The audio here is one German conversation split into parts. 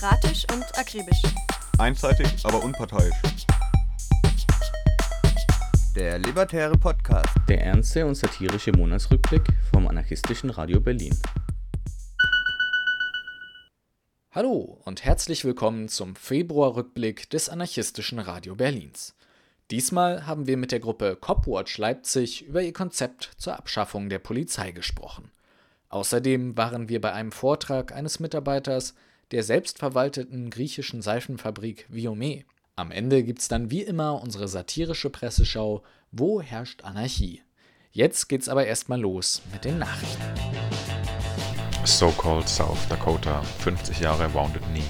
Demokratisch und akribisch. Einseitig, aber unparteiisch. Der Libertäre Podcast. Der ernste und satirische Monatsrückblick vom anarchistischen Radio Berlin. Hallo und herzlich willkommen zum Februarrückblick des anarchistischen Radio Berlins. Diesmal haben wir mit der Gruppe Copwatch Leipzig über ihr Konzept zur Abschaffung der Polizei gesprochen. Außerdem waren wir bei einem Vortrag eines Mitarbeiters der selbstverwalteten griechischen Seifenfabrik Viome. Am Ende gibt's dann wie immer unsere satirische Presseschau Wo herrscht Anarchie? Jetzt geht's aber erstmal los mit den Nachrichten. So-called South Dakota, 50 Jahre Wounded Knee.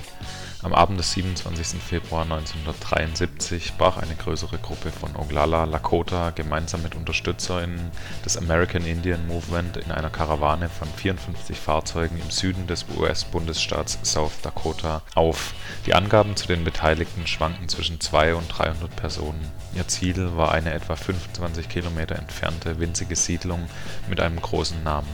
Am Abend des 27. Februar 1973 brach eine größere Gruppe von Oglala Lakota gemeinsam mit UnterstützerInnen des American Indian Movement in einer Karawane von 54 Fahrzeugen im Süden des US-Bundesstaats South Dakota auf. Die Angaben zu den Beteiligten schwanken zwischen 200 und 300 Personen. Ihr Ziel war eine etwa 25 Kilometer entfernte winzige Siedlung mit einem großen Namen: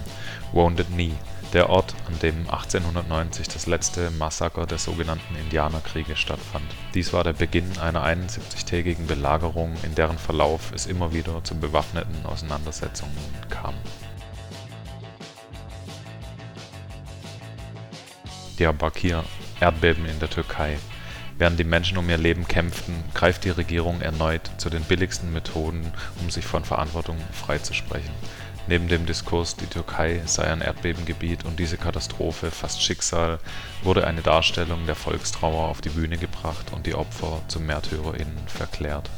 Wounded Knee der Ort, an dem 1890 das letzte Massaker der sogenannten Indianerkriege stattfand. Dies war der Beginn einer 71-tägigen Belagerung, in deren Verlauf es immer wieder zu bewaffneten Auseinandersetzungen kam. Diyarbakir Erdbeben in der Türkei Während die Menschen um ihr Leben kämpften, greift die Regierung erneut zu den billigsten Methoden, um sich von Verantwortung freizusprechen Neben dem Diskurs, die Türkei sei ein Erdbebengebiet und diese Katastrophe fast Schicksal, wurde eine Darstellung der Volkstrauer auf die Bühne gebracht und die Opfer zu MärtyrerInnen verklärt.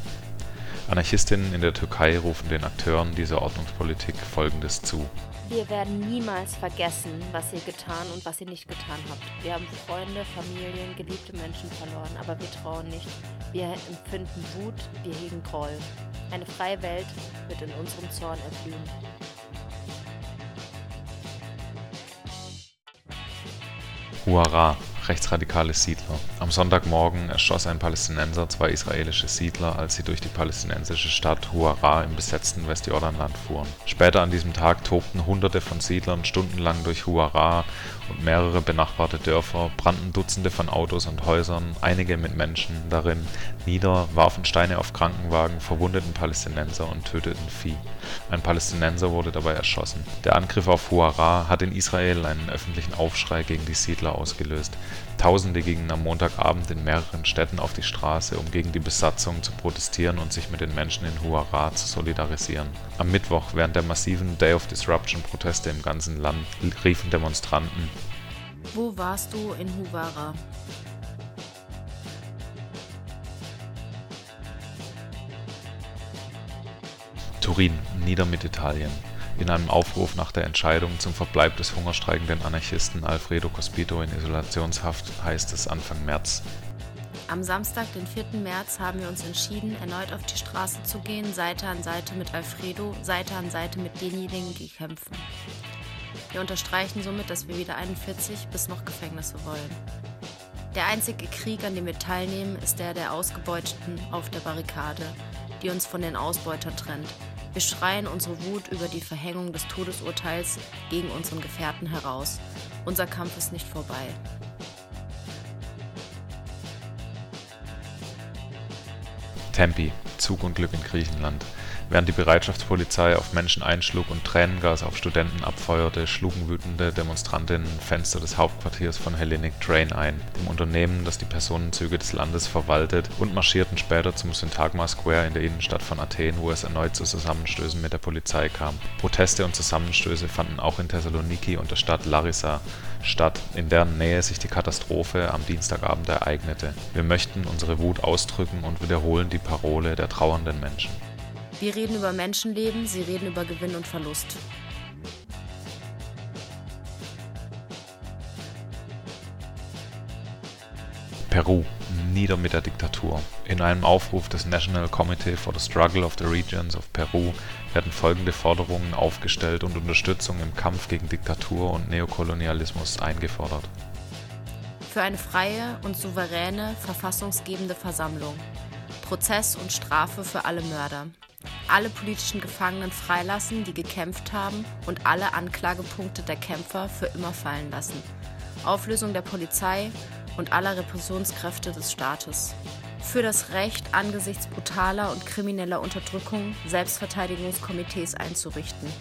Anarchistinnen in der Türkei rufen den Akteuren dieser Ordnungspolitik Folgendes zu: Wir werden niemals vergessen, was ihr getan und was ihr nicht getan habt. Wir haben Freunde, Familien, geliebte Menschen verloren, aber wir trauen nicht. Wir empfinden Wut, wir hegen Groll. Eine freie Welt wird in unserem Zorn erblühen. Huara, rechtsradikale Siedler. Am Sonntagmorgen erschoss ein Palästinenser zwei israelische Siedler, als sie durch die palästinensische Stadt Huara im besetzten Westjordanland fuhren. Später an diesem Tag tobten Hunderte von Siedlern stundenlang durch Huara und mehrere benachbarte Dörfer, brannten Dutzende von Autos und Häusern, einige mit Menschen darin, nieder, warfen Steine auf Krankenwagen, verwundeten Palästinenser und töteten Vieh. Ein Palästinenser wurde dabei erschossen. Der Angriff auf Huara hat in Israel einen öffentlichen Aufschrei gegen die Siedler ausgelöst. Tausende gingen am Montagabend in mehreren Städten auf die Straße, um gegen die Besatzung zu protestieren und sich mit den Menschen in Huara zu solidarisieren. Am Mittwoch, während der massiven Day of Disruption Proteste im ganzen Land, riefen Demonstranten Wo warst du in Huara? Turin, Niedermittitalien in einem Aufruf nach der Entscheidung zum Verbleib des hungerstreikenden Anarchisten Alfredo Cospito in Isolationshaft heißt es Anfang März. Am Samstag, den 4. März, haben wir uns entschieden, erneut auf die Straße zu gehen, Seite an Seite mit Alfredo, Seite an Seite mit denjenigen, die kämpfen. Wir unterstreichen somit, dass wir weder 41 bis noch Gefängnisse wollen. Der einzige Krieg, an dem wir teilnehmen, ist der der Ausgebeuteten auf der Barrikade, die uns von den Ausbeutern trennt. Wir schreien unsere Wut über die Verhängung des Todesurteils gegen unseren Gefährten heraus. Unser Kampf ist nicht vorbei. Tempi, Zugunglück in Griechenland. Während die Bereitschaftspolizei auf Menschen einschlug und Tränengas auf Studenten abfeuerte, schlugen wütende Demonstrantinnen Fenster des Hauptquartiers von Hellenic Train ein, dem Unternehmen, das die Personenzüge des Landes verwaltet, und marschierten später zum Syntagma Square in der Innenstadt von Athen, wo es erneut zu Zusammenstößen mit der Polizei kam. Proteste und Zusammenstöße fanden auch in Thessaloniki und der Stadt Larissa statt, in deren Nähe sich die Katastrophe am Dienstagabend ereignete. Wir möchten unsere Wut ausdrücken und wiederholen die Parole der trauernden Menschen. Wir reden über Menschenleben, sie reden über Gewinn und Verlust. Peru, nieder mit der Diktatur. In einem Aufruf des National Committee for the Struggle of the Regions of Peru werden folgende Forderungen aufgestellt und Unterstützung im Kampf gegen Diktatur und Neokolonialismus eingefordert. Für eine freie und souveräne verfassungsgebende Versammlung. Prozess und Strafe für alle Mörder. Alle politischen Gefangenen freilassen, die gekämpft haben und alle Anklagepunkte der Kämpfer für immer fallen lassen. Auflösung der Polizei und aller Repressionskräfte des Staates. Für das Recht, angesichts brutaler und krimineller Unterdrückung Selbstverteidigungskomitees einzurichten.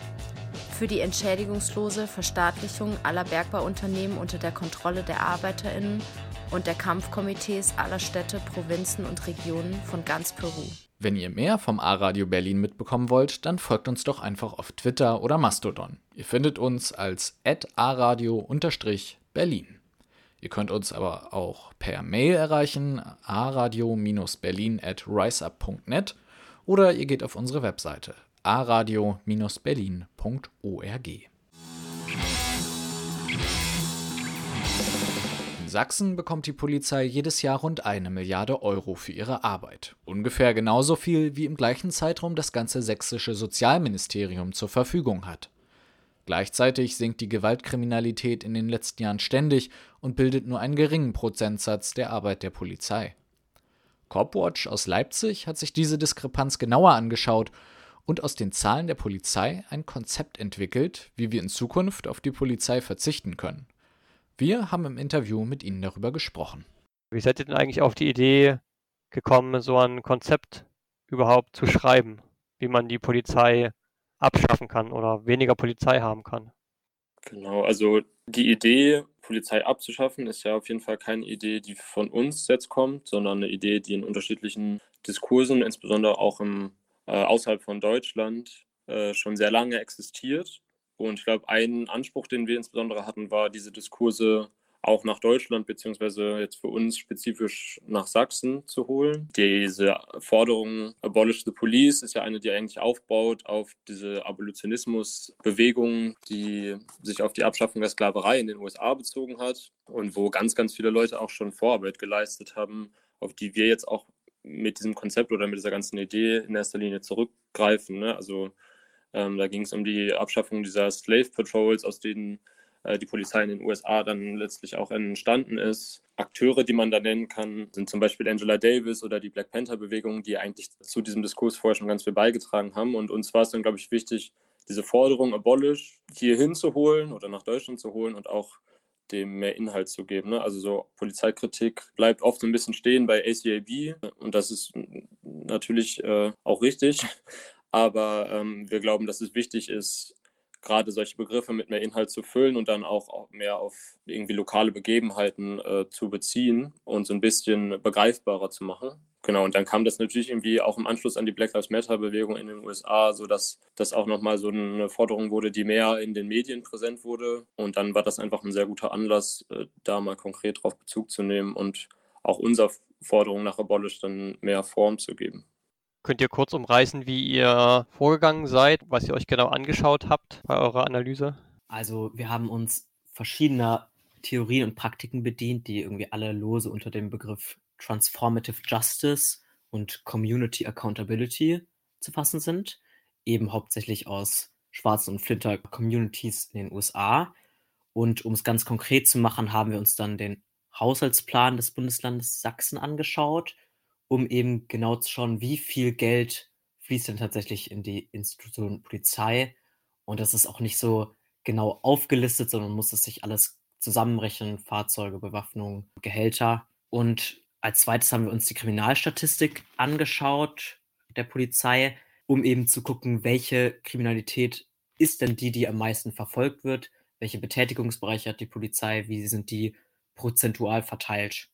Für die entschädigungslose Verstaatlichung aller Bergbauunternehmen unter der Kontrolle der ArbeiterInnen und der Kampfkomitees aller Städte, Provinzen und Regionen von ganz Peru. Wenn ihr mehr vom A-Radio Berlin mitbekommen wollt, dann folgt uns doch einfach auf Twitter oder Mastodon. Ihr findet uns als aradio-berlin. Ihr könnt uns aber auch per Mail erreichen, aradio-berlin at riseup.net oder ihr geht auf unsere Webseite aradio-berlin.org. In Sachsen bekommt die Polizei jedes Jahr rund eine Milliarde Euro für ihre Arbeit. Ungefähr genauso viel, wie im gleichen Zeitraum das ganze sächsische Sozialministerium zur Verfügung hat. Gleichzeitig sinkt die Gewaltkriminalität in den letzten Jahren ständig und bildet nur einen geringen Prozentsatz der Arbeit der Polizei. Copwatch aus Leipzig hat sich diese Diskrepanz genauer angeschaut und aus den Zahlen der Polizei ein Konzept entwickelt, wie wir in Zukunft auf die Polizei verzichten können. Wir haben im Interview mit Ihnen darüber gesprochen. Wie seid ihr denn eigentlich auf die Idee gekommen, so ein Konzept überhaupt zu schreiben, wie man die Polizei abschaffen kann oder weniger Polizei haben kann? Genau, also die Idee, Polizei abzuschaffen, ist ja auf jeden Fall keine Idee, die von uns jetzt kommt, sondern eine Idee, die in unterschiedlichen Diskursen, insbesondere auch im, äh, außerhalb von Deutschland, äh, schon sehr lange existiert und ich glaube, ein Anspruch, den wir insbesondere hatten, war, diese Diskurse auch nach Deutschland beziehungsweise jetzt für uns spezifisch nach Sachsen zu holen. Diese Forderung Abolish the Police ist ja eine, die eigentlich aufbaut auf diese Abolitionismus-Bewegung, die sich auf die Abschaffung der Sklaverei in den USA bezogen hat und wo ganz, ganz viele Leute auch schon Vorarbeit geleistet haben, auf die wir jetzt auch mit diesem Konzept oder mit dieser ganzen Idee in erster Linie zurückgreifen. Ne? Also ähm, da ging es um die Abschaffung dieser Slave Patrols, aus denen äh, die Polizei in den USA dann letztlich auch entstanden ist. Akteure, die man da nennen kann, sind zum Beispiel Angela Davis oder die Black Panther-Bewegung, die eigentlich zu diesem Diskurs vorher schon ganz viel beigetragen haben. Und uns war es dann, glaube ich, wichtig, diese Forderung Abolish hier hinzuholen oder nach Deutschland zu holen und auch dem mehr Inhalt zu geben. Ne? Also so Polizeikritik bleibt oft so ein bisschen stehen bei ACAB und das ist natürlich äh, auch richtig. Aber ähm, wir glauben, dass es wichtig ist, gerade solche Begriffe mit mehr Inhalt zu füllen und dann auch mehr auf irgendwie lokale Begebenheiten äh, zu beziehen und so ein bisschen begreifbarer zu machen. Genau, und dann kam das natürlich irgendwie auch im Anschluss an die Black Lives Matter-Bewegung in den USA, sodass das auch nochmal so eine Forderung wurde, die mehr in den Medien präsent wurde. Und dann war das einfach ein sehr guter Anlass, äh, da mal konkret drauf Bezug zu nehmen und auch unserer Forderung nach Abolish dann mehr Form zu geben. Könnt ihr kurz umreißen, wie ihr vorgegangen seid, was ihr euch genau angeschaut habt bei eurer Analyse? Also wir haben uns verschiedener Theorien und Praktiken bedient, die irgendwie alle lose unter dem Begriff Transformative Justice und Community Accountability zu fassen sind, eben hauptsächlich aus schwarzen und flinter Communities in den USA. Und um es ganz konkret zu machen, haben wir uns dann den Haushaltsplan des Bundeslandes Sachsen angeschaut um eben genau zu schauen, wie viel Geld fließt denn tatsächlich in die Institution Polizei. Und das ist auch nicht so genau aufgelistet, sondern muss es sich alles zusammenrechnen, Fahrzeuge, Bewaffnung, Gehälter. Und als zweites haben wir uns die Kriminalstatistik angeschaut der Polizei, um eben zu gucken, welche Kriminalität ist denn die, die am meisten verfolgt wird, welche Betätigungsbereiche hat die Polizei, wie sind die prozentual verteilt,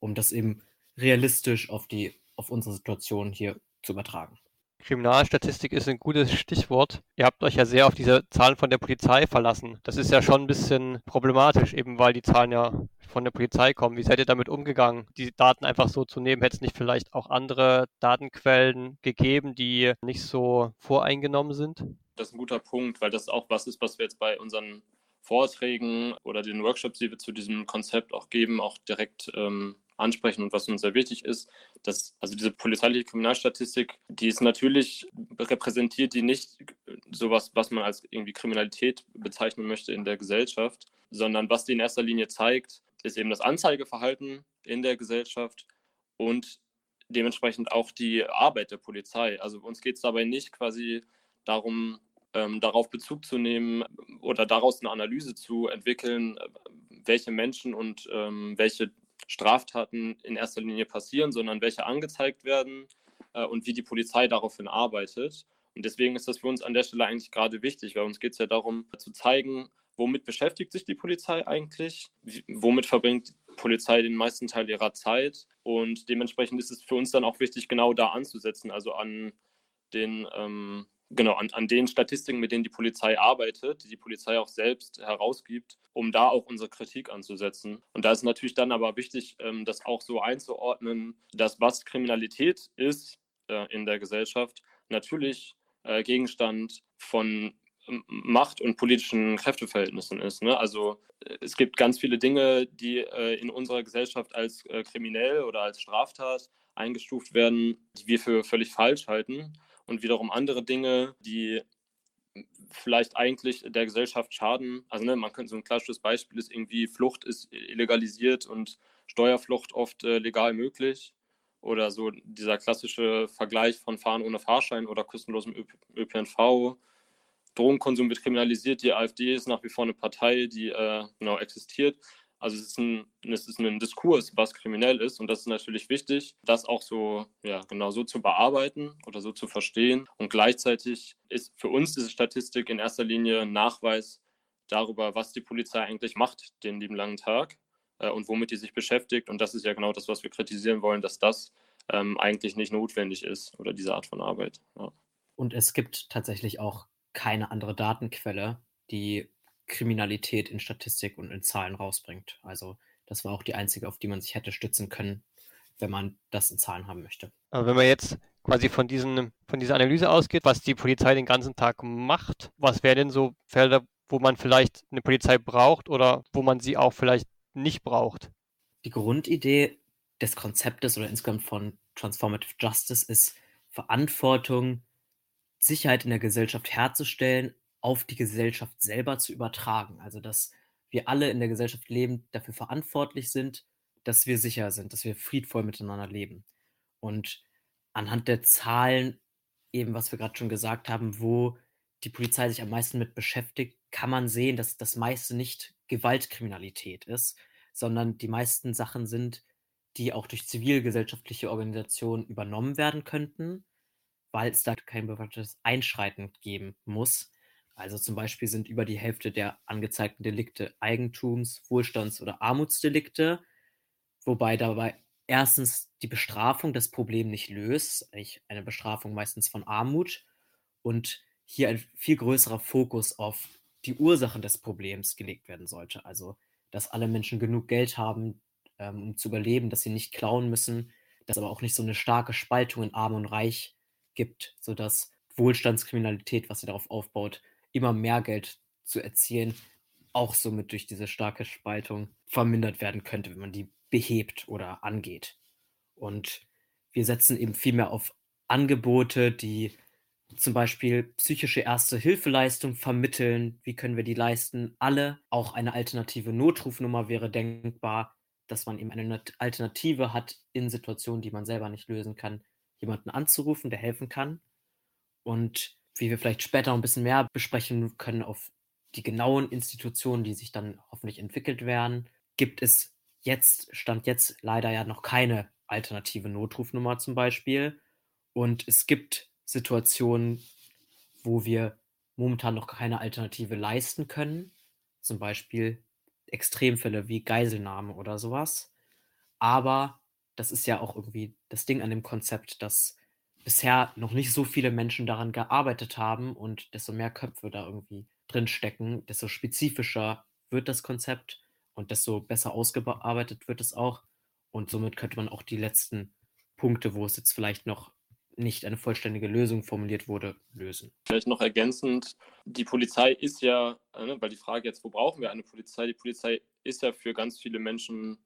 um das eben realistisch auf die, auf unsere Situation hier zu übertragen. Kriminalstatistik ist ein gutes Stichwort. Ihr habt euch ja sehr auf diese Zahlen von der Polizei verlassen. Das ist ja schon ein bisschen problematisch, eben weil die Zahlen ja von der Polizei kommen. Wie seid ihr damit umgegangen, die Daten einfach so zu nehmen? Hätte es nicht vielleicht auch andere Datenquellen gegeben, die nicht so voreingenommen sind? Das ist ein guter Punkt, weil das auch was ist, was wir jetzt bei unseren Vorträgen oder den Workshops, die wir zu diesem Konzept auch geben, auch direkt ähm, ansprechen und was uns sehr wichtig ist, dass also diese polizeiliche Kriminalstatistik, die ist natürlich repräsentiert, die nicht sowas, was man als irgendwie Kriminalität bezeichnen möchte in der Gesellschaft, sondern was die in erster Linie zeigt, ist eben das Anzeigeverhalten in der Gesellschaft und dementsprechend auch die Arbeit der Polizei. Also uns geht es dabei nicht quasi darum, ähm, darauf Bezug zu nehmen oder daraus eine Analyse zu entwickeln, welche Menschen und ähm, welche Straftaten in erster Linie passieren, sondern welche angezeigt werden äh, und wie die Polizei daraufhin arbeitet. Und deswegen ist das für uns an der Stelle eigentlich gerade wichtig, weil uns geht es ja darum zu zeigen, womit beschäftigt sich die Polizei eigentlich, wie, womit verbringt die Polizei den meisten Teil ihrer Zeit und dementsprechend ist es für uns dann auch wichtig, genau da anzusetzen, also an den ähm, genau an, an den Statistiken, mit denen die Polizei arbeitet, die die Polizei auch selbst herausgibt, um da auch unsere Kritik anzusetzen. Und da ist natürlich dann aber wichtig, ähm, das auch so einzuordnen, dass was Kriminalität ist äh, in der Gesellschaft, natürlich äh, Gegenstand von ähm, Macht und politischen Kräfteverhältnissen ist. Ne? Also äh, es gibt ganz viele Dinge, die äh, in unserer Gesellschaft als äh, kriminell oder als Straftat eingestuft werden, die wir für völlig falsch halten und wiederum andere Dinge, die vielleicht eigentlich der Gesellschaft schaden. Also ne, man könnte so ein klassisches Beispiel ist irgendwie Flucht ist illegalisiert und Steuerflucht oft äh, legal möglich. Oder so dieser klassische Vergleich von Fahren ohne Fahrschein oder kostenlosem ÖPNV. Drogenkonsum wird kriminalisiert. Die AfD ist nach wie vor eine Partei, die äh, genau existiert. Also es ist, ein, es ist ein Diskurs, was kriminell ist und das ist natürlich wichtig, das auch so, ja, genau so zu bearbeiten oder so zu verstehen. Und gleichzeitig ist für uns diese Statistik in erster Linie ein Nachweis darüber, was die Polizei eigentlich macht den lieben langen Tag äh, und womit die sich beschäftigt. Und das ist ja genau das, was wir kritisieren wollen, dass das ähm, eigentlich nicht notwendig ist oder diese Art von Arbeit. Ja. Und es gibt tatsächlich auch keine andere Datenquelle, die Kriminalität in Statistik und in Zahlen rausbringt. Also das war auch die einzige, auf die man sich hätte stützen können, wenn man das in Zahlen haben möchte. Aber wenn man jetzt quasi von, diesen, von dieser Analyse ausgeht, was die Polizei den ganzen Tag macht, was wären denn so Felder, wo man vielleicht eine Polizei braucht oder wo man sie auch vielleicht nicht braucht? Die Grundidee des Konzeptes oder insgesamt von Transformative Justice ist Verantwortung, Sicherheit in der Gesellschaft herzustellen, auf die Gesellschaft selber zu übertragen. Also dass wir alle in der Gesellschaft leben, dafür verantwortlich sind, dass wir sicher sind, dass wir friedvoll miteinander leben. Und anhand der Zahlen, eben was wir gerade schon gesagt haben, wo die Polizei sich am meisten mit beschäftigt, kann man sehen, dass das meiste nicht Gewaltkriminalität ist, sondern die meisten Sachen sind, die auch durch zivilgesellschaftliche Organisationen übernommen werden könnten, weil es da kein bewaffnetes Einschreiten geben muss. Also zum Beispiel sind über die Hälfte der angezeigten Delikte Eigentums-, Wohlstands- oder Armutsdelikte, wobei dabei erstens die Bestrafung das Problem nicht löst, eigentlich eine Bestrafung meistens von Armut und hier ein viel größerer Fokus auf die Ursachen des Problems gelegt werden sollte. Also, dass alle Menschen genug Geld haben, ähm, um zu überleben, dass sie nicht klauen müssen, dass aber auch nicht so eine starke Spaltung in Arm und Reich gibt, sodass Wohlstandskriminalität, was sie darauf aufbaut, immer mehr Geld zu erzielen, auch somit durch diese starke Spaltung vermindert werden könnte, wenn man die behebt oder angeht. Und wir setzen eben viel mehr auf Angebote, die zum Beispiel psychische Erste-Hilfeleistung vermitteln. Wie können wir die leisten? Alle. Auch eine alternative Notrufnummer wäre denkbar, dass man eben eine Alternative hat in Situationen, die man selber nicht lösen kann, jemanden anzurufen, der helfen kann. Und wie wir vielleicht später ein bisschen mehr besprechen können auf die genauen Institutionen, die sich dann hoffentlich entwickelt werden, gibt es jetzt, stand jetzt leider ja noch keine alternative Notrufnummer zum Beispiel. Und es gibt Situationen, wo wir momentan noch keine Alternative leisten können. Zum Beispiel Extremfälle wie Geiselnahme oder sowas. Aber das ist ja auch irgendwie das Ding an dem Konzept, dass bisher noch nicht so viele Menschen daran gearbeitet haben und desto mehr Köpfe da irgendwie drin stecken, desto spezifischer wird das Konzept und desto besser ausgearbeitet wird es auch. Und somit könnte man auch die letzten Punkte, wo es jetzt vielleicht noch nicht eine vollständige Lösung formuliert wurde, lösen. Vielleicht noch ergänzend, die Polizei ist ja, äh, weil die Frage jetzt, wo brauchen wir eine Polizei? Die Polizei ist ja für ganz viele Menschen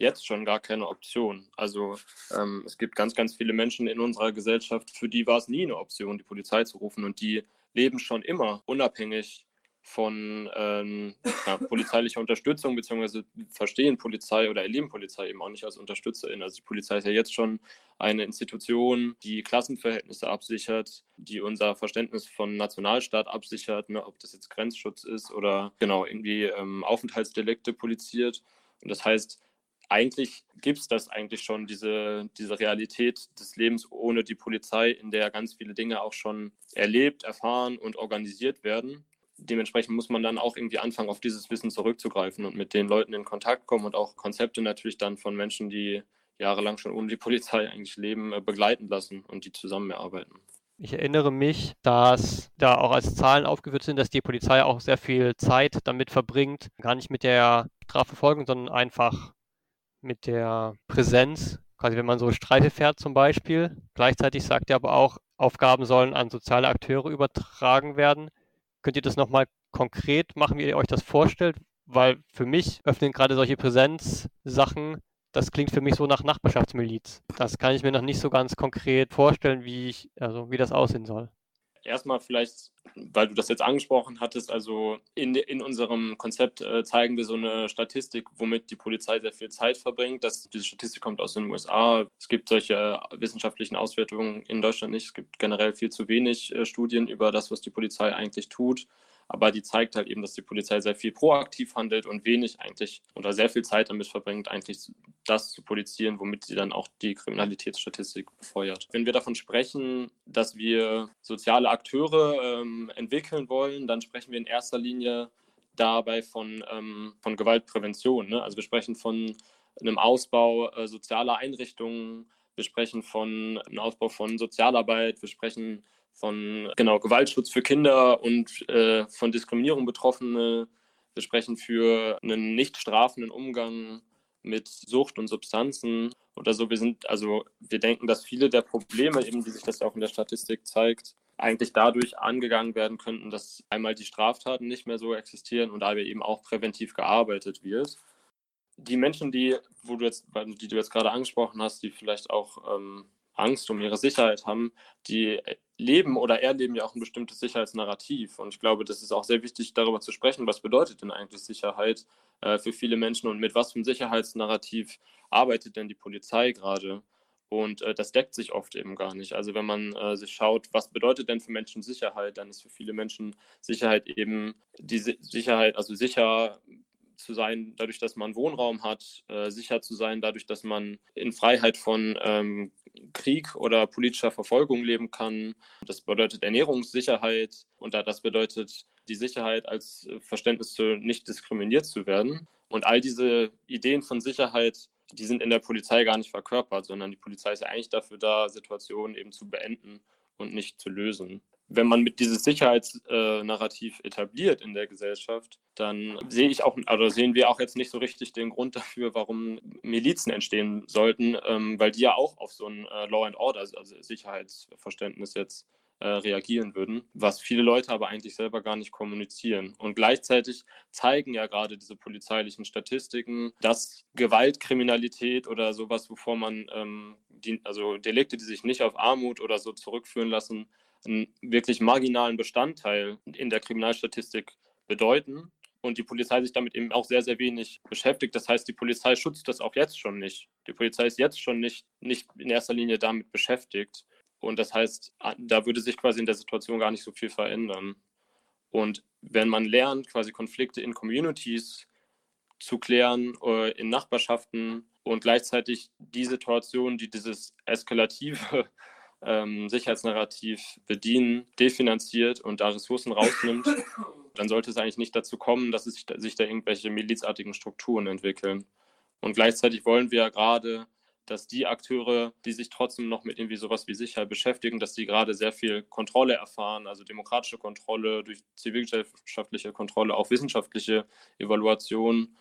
jetzt schon gar keine Option. Also ähm, es gibt ganz, ganz viele Menschen in unserer Gesellschaft, für die war es nie eine Option, die Polizei zu rufen und die leben schon immer unabhängig von ähm, ja, polizeilicher Unterstützung, beziehungsweise verstehen Polizei oder erleben Polizei eben auch nicht als Unterstützerin. Also die Polizei ist ja jetzt schon eine Institution, die Klassenverhältnisse absichert, die unser Verständnis von Nationalstaat absichert, ne, ob das jetzt Grenzschutz ist oder genau irgendwie ähm, Aufenthaltsdelikte poliziert. Und das heißt, eigentlich gibt es das eigentlich schon, diese, diese Realität des Lebens ohne die Polizei, in der ganz viele Dinge auch schon erlebt, erfahren und organisiert werden. Dementsprechend muss man dann auch irgendwie anfangen, auf dieses Wissen zurückzugreifen und mit den Leuten in Kontakt kommen und auch Konzepte natürlich dann von Menschen, die jahrelang schon ohne die Polizei eigentlich leben, äh, begleiten lassen und die zusammen erarbeiten. Ich erinnere mich, dass da auch als Zahlen aufgeführt sind, dass die Polizei auch sehr viel Zeit damit verbringt, gar nicht mit der Strafverfolgung, sondern einfach mit der Präsenz, quasi wenn man so Streife fährt zum Beispiel. Gleichzeitig sagt er aber auch, Aufgaben sollen an soziale Akteure übertragen werden. Könnt ihr das nochmal konkret machen, wie ihr euch das vorstellt? Weil für mich öffnen gerade solche Präsenzsachen, das klingt für mich so nach Nachbarschaftsmiliz. Das kann ich mir noch nicht so ganz konkret vorstellen, wie ich, also wie das aussehen soll erstmal vielleicht, weil du das jetzt angesprochen hattest, also in, in unserem Konzept äh, zeigen wir so eine Statistik, womit die Polizei sehr viel Zeit verbringt. Das, diese Statistik kommt aus den USA. Es gibt solche wissenschaftlichen Auswertungen in Deutschland nicht. Es gibt generell viel zu wenig äh, Studien über das, was die Polizei eigentlich tut aber die zeigt halt eben, dass die Polizei sehr viel proaktiv handelt und wenig eigentlich oder sehr viel Zeit damit verbringt, eigentlich das zu polizieren, womit sie dann auch die Kriminalitätsstatistik befeuert. Wenn wir davon sprechen, dass wir soziale Akteure ähm, entwickeln wollen, dann sprechen wir in erster Linie dabei von, ähm, von Gewaltprävention. Ne? Also wir sprechen von einem Ausbau äh, sozialer Einrichtungen, wir sprechen von einem Ausbau von Sozialarbeit, wir sprechen von genau, Gewaltschutz für Kinder und äh, von Diskriminierung Betroffene. Wir sprechen für einen nicht strafenden Umgang mit Sucht und Substanzen oder so. Wir sind, also wir denken, dass viele der Probleme, eben wie sich das auch in der Statistik zeigt, eigentlich dadurch angegangen werden könnten, dass einmal die Straftaten nicht mehr so existieren und aber eben auch präventiv gearbeitet wird. Die Menschen, die, wo du jetzt, die du jetzt gerade angesprochen hast, die vielleicht auch ähm, Angst um ihre Sicherheit haben, die leben oder erleben ja auch ein bestimmtes Sicherheitsnarrativ. Und ich glaube, das ist auch sehr wichtig, darüber zu sprechen, was bedeutet denn eigentlich Sicherheit äh, für viele Menschen und mit was für einem Sicherheitsnarrativ arbeitet denn die Polizei gerade. Und äh, das deckt sich oft eben gar nicht. Also wenn man äh, sich schaut, was bedeutet denn für Menschen Sicherheit, dann ist für viele Menschen Sicherheit eben die si Sicherheit, also sicher zu sein, dadurch, dass man Wohnraum hat, äh, sicher zu sein, dadurch, dass man in Freiheit von ähm, Krieg oder politischer Verfolgung leben kann. Das bedeutet Ernährungssicherheit und das bedeutet die Sicherheit als äh, Verständnis zu nicht diskriminiert zu werden. Und all diese Ideen von Sicherheit, die sind in der Polizei gar nicht verkörpert, sondern die Polizei ist ja eigentlich dafür da, Situationen eben zu beenden und nicht zu lösen wenn man mit dieses Sicherheitsnarrativ etabliert in der Gesellschaft, dann sehe ich auch, oder sehen wir auch jetzt nicht so richtig den Grund dafür, warum Milizen entstehen sollten, ähm, weil die ja auch auf so ein äh, Law and Order, also Sicherheitsverständnis jetzt äh, reagieren würden, was viele Leute aber eigentlich selber gar nicht kommunizieren. Und gleichzeitig zeigen ja gerade diese polizeilichen Statistiken, dass Gewaltkriminalität oder sowas, wovor man, ähm, also Delikte, die sich nicht auf Armut oder so zurückführen lassen, einen wirklich marginalen Bestandteil in der Kriminalstatistik bedeuten und die Polizei sich damit eben auch sehr, sehr wenig beschäftigt. Das heißt, die Polizei schützt das auch jetzt schon nicht. Die Polizei ist jetzt schon nicht, nicht in erster Linie damit beschäftigt. Und das heißt, da würde sich quasi in der Situation gar nicht so viel verändern. Und wenn man lernt, quasi Konflikte in Communities zu klären, äh, in Nachbarschaften und gleichzeitig die Situation, die dieses eskalative ähm, Sicherheitsnarrativ bedienen, definanziert und da Ressourcen rausnimmt, dann sollte es eigentlich nicht dazu kommen, dass sich da, sich da irgendwelche milizartigen Strukturen entwickeln. Und gleichzeitig wollen wir ja gerade, dass die Akteure, die sich trotzdem noch mit irgendwie sowas wie Sicherheit beschäftigen, dass die gerade sehr viel Kontrolle erfahren, also demokratische Kontrolle durch zivilgesellschaftliche Kontrolle, auch wissenschaftliche Evaluation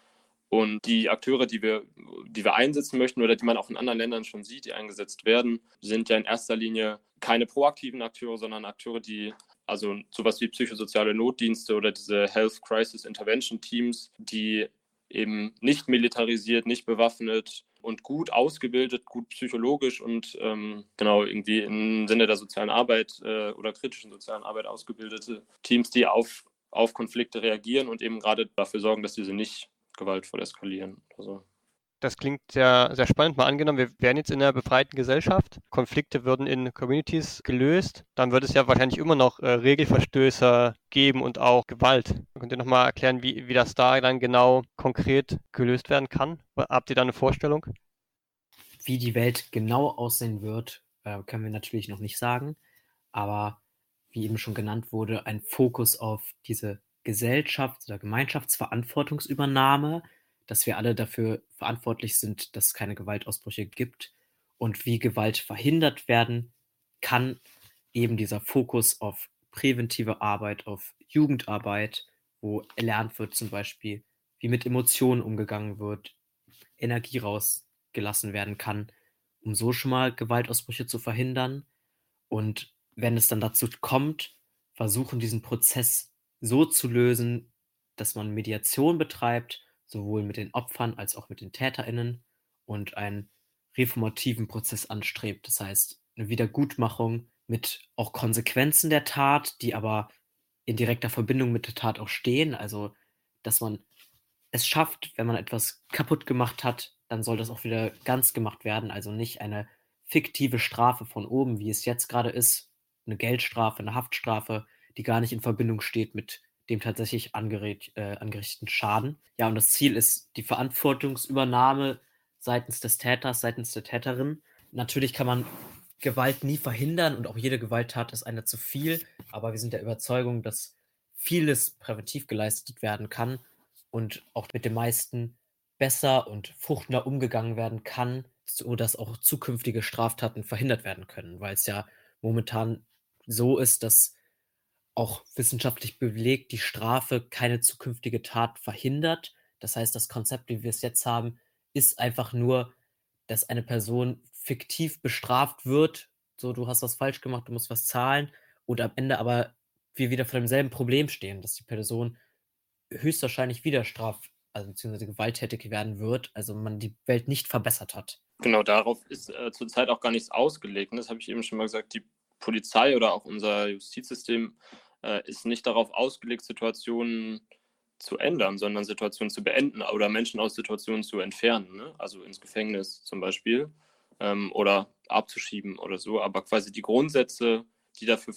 und die Akteure, die wir, die wir einsetzen möchten oder die man auch in anderen Ländern schon sieht, die eingesetzt werden, sind ja in erster Linie keine proaktiven Akteure, sondern Akteure, die also sowas wie psychosoziale Notdienste oder diese Health Crisis Intervention Teams, die eben nicht militarisiert, nicht bewaffnet und gut ausgebildet, gut psychologisch und ähm, genau irgendwie im Sinne der sozialen Arbeit äh, oder kritischen sozialen Arbeit ausgebildete Teams, die auf, auf Konflikte reagieren und eben gerade dafür sorgen, dass diese nicht gewaltvoll eskalieren. Also. Das klingt sehr, sehr spannend. Mal angenommen, wir wären jetzt in einer befreiten Gesellschaft, Konflikte würden in Communities gelöst, dann würde es ja wahrscheinlich immer noch äh, Regelverstöße geben und auch Gewalt. Könnt ihr nochmal erklären, wie, wie das da dann genau konkret gelöst werden kann? Habt ihr da eine Vorstellung? Wie die Welt genau aussehen wird, äh, können wir natürlich noch nicht sagen. Aber wie eben schon genannt wurde, ein Fokus auf diese Gesellschafts- oder Gemeinschaftsverantwortungsübernahme, dass wir alle dafür verantwortlich sind, dass es keine Gewaltausbrüche gibt und wie Gewalt verhindert werden kann, eben dieser Fokus auf präventive Arbeit, auf Jugendarbeit, wo erlernt wird zum Beispiel, wie mit Emotionen umgegangen wird, Energie rausgelassen werden kann, um so schon mal Gewaltausbrüche zu verhindern. Und wenn es dann dazu kommt, versuchen diesen Prozess so zu lösen, dass man Mediation betreibt, sowohl mit den Opfern als auch mit den TäterInnen und einen reformativen Prozess anstrebt. Das heißt, eine Wiedergutmachung mit auch Konsequenzen der Tat, die aber in direkter Verbindung mit der Tat auch stehen. Also, dass man es schafft, wenn man etwas kaputt gemacht hat, dann soll das auch wieder ganz gemacht werden. Also nicht eine fiktive Strafe von oben, wie es jetzt gerade ist, eine Geldstrafe, eine Haftstrafe, die gar nicht in Verbindung steht mit dem tatsächlich angerät, äh, angerichteten Schaden. Ja, und das Ziel ist die Verantwortungsübernahme seitens des Täters, seitens der Täterin. Natürlich kann man Gewalt nie verhindern und auch jede Gewalttat ist eine zu viel, aber wir sind der Überzeugung, dass vieles präventiv geleistet werden kann und auch mit den meisten besser und fruchtender umgegangen werden kann, sodass auch zukünftige Straftaten verhindert werden können, weil es ja momentan so ist, dass auch wissenschaftlich belegt die Strafe keine zukünftige Tat verhindert. Das heißt, das Konzept, wie wir es jetzt haben, ist einfach nur, dass eine Person fiktiv bestraft wird. So, du hast was falsch gemacht, du musst was zahlen. Und am Ende aber wir wieder vor demselben Problem stehen, dass die Person höchstwahrscheinlich wieder straf, also beziehungsweise gewalttätig werden wird, also man die Welt nicht verbessert hat. Genau, darauf ist äh, zurzeit auch gar nichts ausgelegt. Ne? Das habe ich eben schon mal gesagt. Die Polizei oder auch unser Justizsystem äh, ist nicht darauf ausgelegt, Situationen zu ändern, sondern Situationen zu beenden oder Menschen aus Situationen zu entfernen. Ne? Also ins Gefängnis zum Beispiel ähm, oder abzuschieben oder so. Aber quasi die Grundsätze, die dafür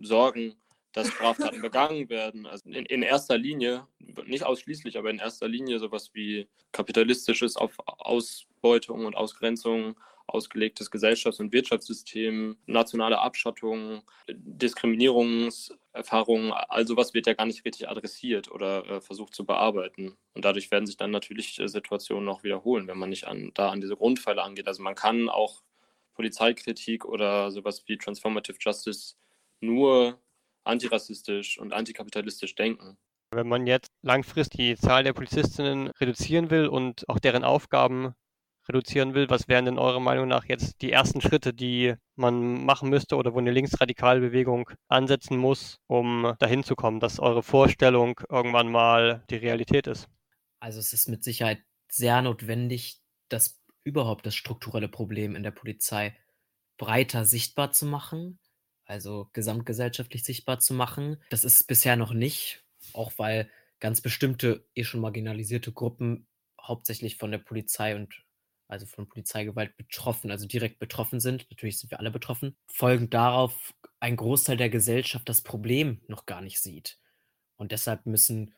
sorgen, dass Straftaten begangen werden. Also in, in, erster Linie, nicht ausschließlich, aber in erster Linie sowas wie kapitalistisches auf Ausbeutung und Ausgrenzung ausgelegtes Gesellschafts- und Wirtschaftssystem, nationale Abschottung, Diskriminierungserfahrungen, all sowas wird ja gar nicht richtig adressiert oder äh, versucht zu bearbeiten. Und dadurch werden sich dann natürlich äh, Situationen auch wiederholen, wenn man nicht an, da an diese Grundpfeiler angeht. Also man kann auch Polizeikritik oder sowas wie Transformative Justice nur antirassistisch und antikapitalistisch denken. Wenn man jetzt langfristig die Zahl der Polizistinnen reduzieren will und auch deren Aufgaben reduzieren will, was wären denn eurer Meinung nach jetzt die ersten Schritte, die man machen müsste oder wo eine linksradikale Bewegung ansetzen muss, um dahin zu kommen, dass eure Vorstellung irgendwann mal die Realität ist? Also es ist mit Sicherheit sehr notwendig, das überhaupt das strukturelle Problem in der Polizei breiter sichtbar zu machen, also gesamtgesellschaftlich sichtbar zu machen. Das ist bisher noch nicht, auch weil ganz bestimmte eh schon marginalisierte Gruppen hauptsächlich von der Polizei und also von Polizeigewalt betroffen, also direkt betroffen sind, natürlich sind wir alle betroffen, folgend darauf ein Großteil der Gesellschaft das Problem noch gar nicht sieht. Und deshalb müssen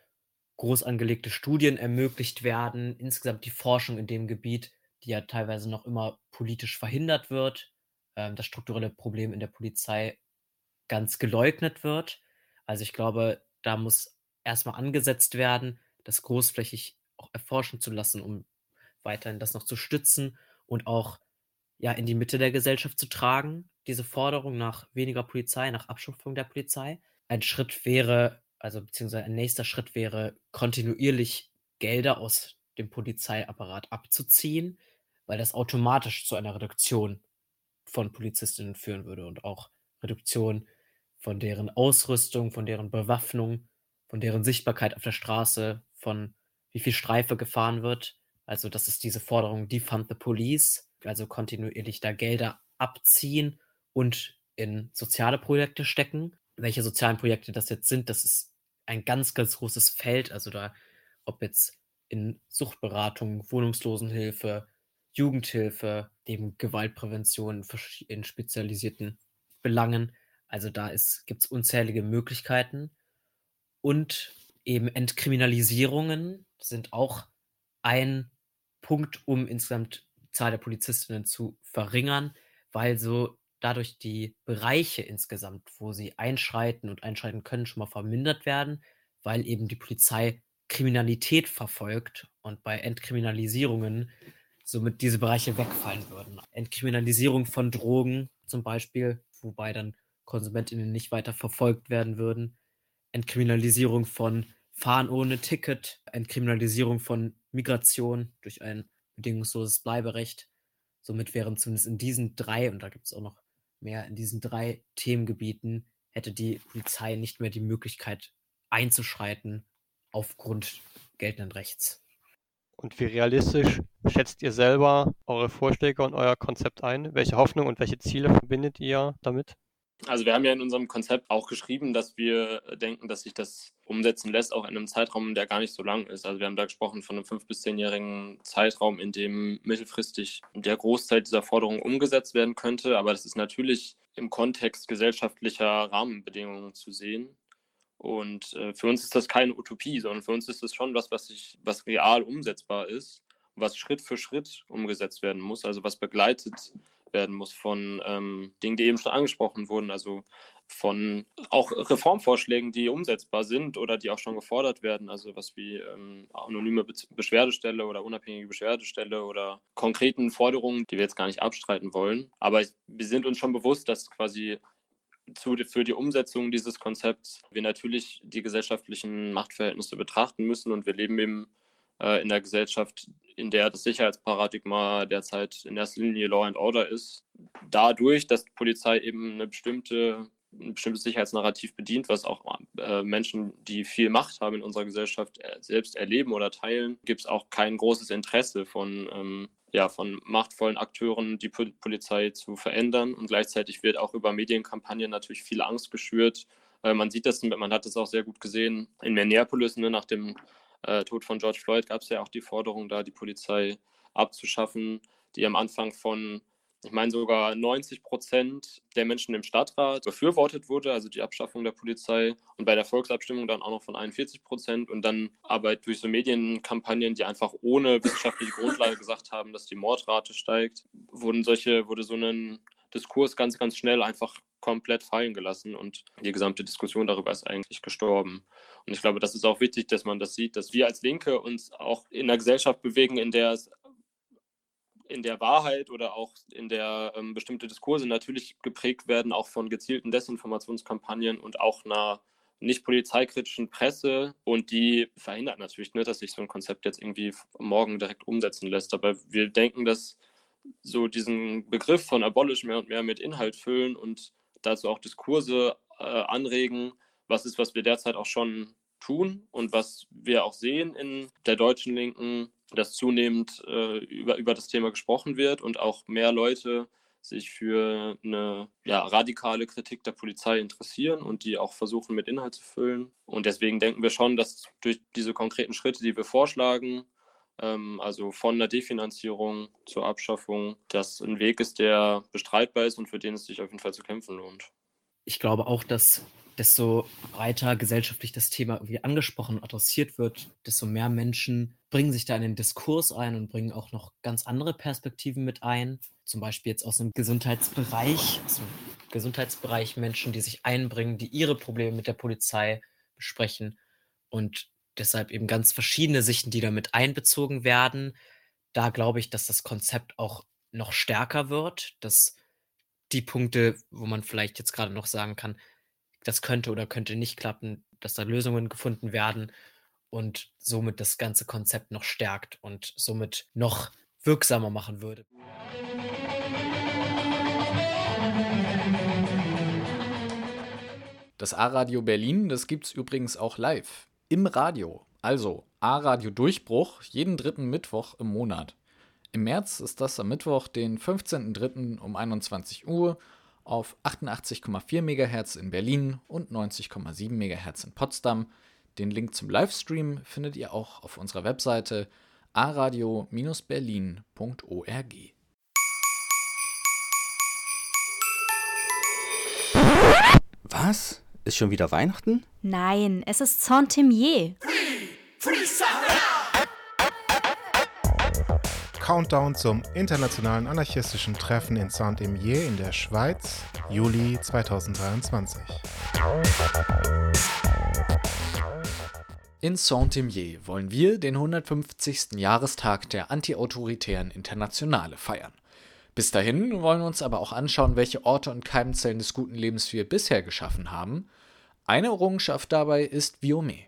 groß angelegte Studien ermöglicht werden, insgesamt die Forschung in dem Gebiet, die ja teilweise noch immer politisch verhindert wird, äh, das strukturelle Problem in der Polizei ganz geleugnet wird. Also ich glaube, da muss erstmal angesetzt werden, das großflächig auch erforschen zu lassen, um weiterhin das noch zu stützen und auch ja in die Mitte der Gesellschaft zu tragen, diese Forderung nach weniger Polizei, nach Abschaffung der Polizei. Ein Schritt wäre, also beziehungsweise ein nächster Schritt wäre, kontinuierlich Gelder aus dem Polizeiapparat abzuziehen, weil das automatisch zu einer Reduktion von Polizistinnen führen würde und auch Reduktion von deren Ausrüstung, von deren Bewaffnung, von deren Sichtbarkeit auf der Straße, von wie viel Streife gefahren wird. Also das ist diese Forderung Defund the Police, also kontinuierlich da Gelder abziehen und in soziale Projekte stecken. Welche sozialen Projekte das jetzt sind, das ist ein ganz, ganz großes Feld. Also da, ob jetzt in Suchtberatung, Wohnungslosenhilfe, Jugendhilfe, eben Gewaltprävention in spezialisierten Belangen. Also da gibt es unzählige Möglichkeiten. Und eben Entkriminalisierungen sind auch ein Punkt, um insgesamt die Zahl der Polizistinnen zu verringern, weil so dadurch die Bereiche insgesamt, wo sie einschreiten und einschreiten können, schon mal vermindert werden, weil eben die Polizei Kriminalität verfolgt und bei Entkriminalisierungen somit diese Bereiche wegfallen würden. Entkriminalisierung von Drogen zum Beispiel, wobei dann KonsumentInnen nicht weiter verfolgt werden würden. Entkriminalisierung von Fahren ohne Ticket, Entkriminalisierung von Migration durch ein bedingungsloses Bleiberecht. Somit wären zumindest in diesen drei, und da gibt es auch noch mehr, in diesen drei Themengebieten hätte die Polizei nicht mehr die Möglichkeit einzuschreiten aufgrund geltenden Rechts. Und wie realistisch schätzt ihr selber eure Vorschläge und euer Konzept ein? Welche Hoffnung und welche Ziele verbindet ihr damit? Also wir haben ja in unserem Konzept auch geschrieben, dass wir denken, dass sich das umsetzen lässt, auch in einem Zeitraum, der gar nicht so lang ist. Also wir haben da gesprochen von einem fünf- bis zehnjährigen Zeitraum, in dem mittelfristig der Großteil dieser Forderungen umgesetzt werden könnte. Aber das ist natürlich im Kontext gesellschaftlicher Rahmenbedingungen zu sehen. Und äh, für uns ist das keine Utopie, sondern für uns ist das schon was, was, ich, was real umsetzbar ist, was Schritt für Schritt umgesetzt werden muss, also was begleitet werden muss von ähm, Dingen, die eben schon angesprochen wurden, also von auch Reformvorschlägen, die umsetzbar sind oder die auch schon gefordert werden, also was wie ähm, anonyme Be Beschwerdestelle oder unabhängige Beschwerdestelle oder konkreten Forderungen, die wir jetzt gar nicht abstreiten wollen. Aber wir sind uns schon bewusst, dass quasi zu, für die Umsetzung dieses Konzepts wir natürlich die gesellschaftlichen Machtverhältnisse betrachten müssen. Und wir leben eben äh, in der Gesellschaft, in der das Sicherheitsparadigma derzeit in erster Linie Law and Order ist. Dadurch, dass die Polizei eben eine bestimmte ein bestimmtes Sicherheitsnarrativ bedient, was auch äh, Menschen, die viel Macht haben in unserer Gesellschaft, äh, selbst erleben oder teilen, gibt es auch kein großes Interesse von ähm, ja, von machtvollen Akteuren die Polizei zu verändern. Und gleichzeitig wird auch über Medienkampagnen natürlich viel Angst geschürt. Äh, man sieht das, man hat es auch sehr gut gesehen in Minneapolis, ne, nach dem äh, Tod von George Floyd gab es ja auch die Forderung, da die Polizei abzuschaffen, die am Anfang von ich meine sogar 90 Prozent der Menschen im Stadtrat befürwortet wurde, also die Abschaffung der Polizei und bei der Volksabstimmung dann auch noch von 41 Prozent und dann aber durch so Medienkampagnen, die einfach ohne wissenschaftliche Grundlage gesagt haben, dass die Mordrate steigt, wurden solche, wurde so ein Diskurs ganz, ganz schnell einfach komplett fallen gelassen und die gesamte Diskussion darüber ist eigentlich gestorben. Und ich glaube, das ist auch wichtig, dass man das sieht, dass wir als Linke uns auch in einer Gesellschaft bewegen, in der es in der Wahrheit oder auch in der ähm, bestimmte Diskurse natürlich geprägt werden, auch von gezielten Desinformationskampagnen und auch einer nicht polizeikritischen Presse und die verhindert natürlich, ne, dass sich so ein Konzept jetzt irgendwie morgen direkt umsetzen lässt. Aber wir denken, dass so diesen Begriff von Abolish mehr und mehr mit Inhalt füllen und dazu auch Diskurse äh, anregen, was ist, was wir derzeit auch schon tun und was wir auch sehen in der deutschen Linken dass zunehmend äh, über, über das Thema gesprochen wird und auch mehr Leute sich für eine ja, radikale Kritik der Polizei interessieren und die auch versuchen mit Inhalt zu füllen. Und deswegen denken wir schon, dass durch diese konkreten Schritte, die wir vorschlagen, also von der Definanzierung zur Abschaffung, das ein Weg ist, der bestreitbar ist und für den es sich auf jeden Fall zu kämpfen lohnt. Ich glaube auch, dass desto breiter gesellschaftlich das Thema irgendwie angesprochen und adressiert wird, desto mehr Menschen bringen sich da in den Diskurs ein und bringen auch noch ganz andere Perspektiven mit ein. Zum Beispiel jetzt aus dem Gesundheitsbereich, aus dem Gesundheitsbereich Menschen, die sich einbringen, die ihre Probleme mit der Polizei besprechen und deshalb eben ganz verschiedene Sichten, die damit einbezogen werden. Da glaube ich, dass das Konzept auch noch stärker wird, dass die Punkte, wo man vielleicht jetzt gerade noch sagen kann, das könnte oder könnte nicht klappen, dass da Lösungen gefunden werden und somit das ganze Konzept noch stärkt und somit noch wirksamer machen würde. Das A-Radio Berlin, das gibt es übrigens auch live. Im Radio. Also A-Radio Durchbruch, jeden dritten Mittwoch im Monat. Im März ist das am Mittwoch, den 15.03. um 21 Uhr auf 88,4 MHz in Berlin und 90,7 MHz in Potsdam. Den Link zum Livestream findet ihr auch auf unserer Webseite aradio-berlin.org. Was? Ist schon wieder Weihnachten? Nein, es ist Saint-Timier. Countdown zum internationalen anarchistischen Treffen in Saint-Imier in der Schweiz, Juli 2023. In Saint-Imier wollen wir den 150. Jahrestag der antiautoritären Internationale feiern. Bis dahin wollen wir uns aber auch anschauen, welche Orte und Keimzellen des guten Lebens wir bisher geschaffen haben. Eine Errungenschaft dabei ist Viome.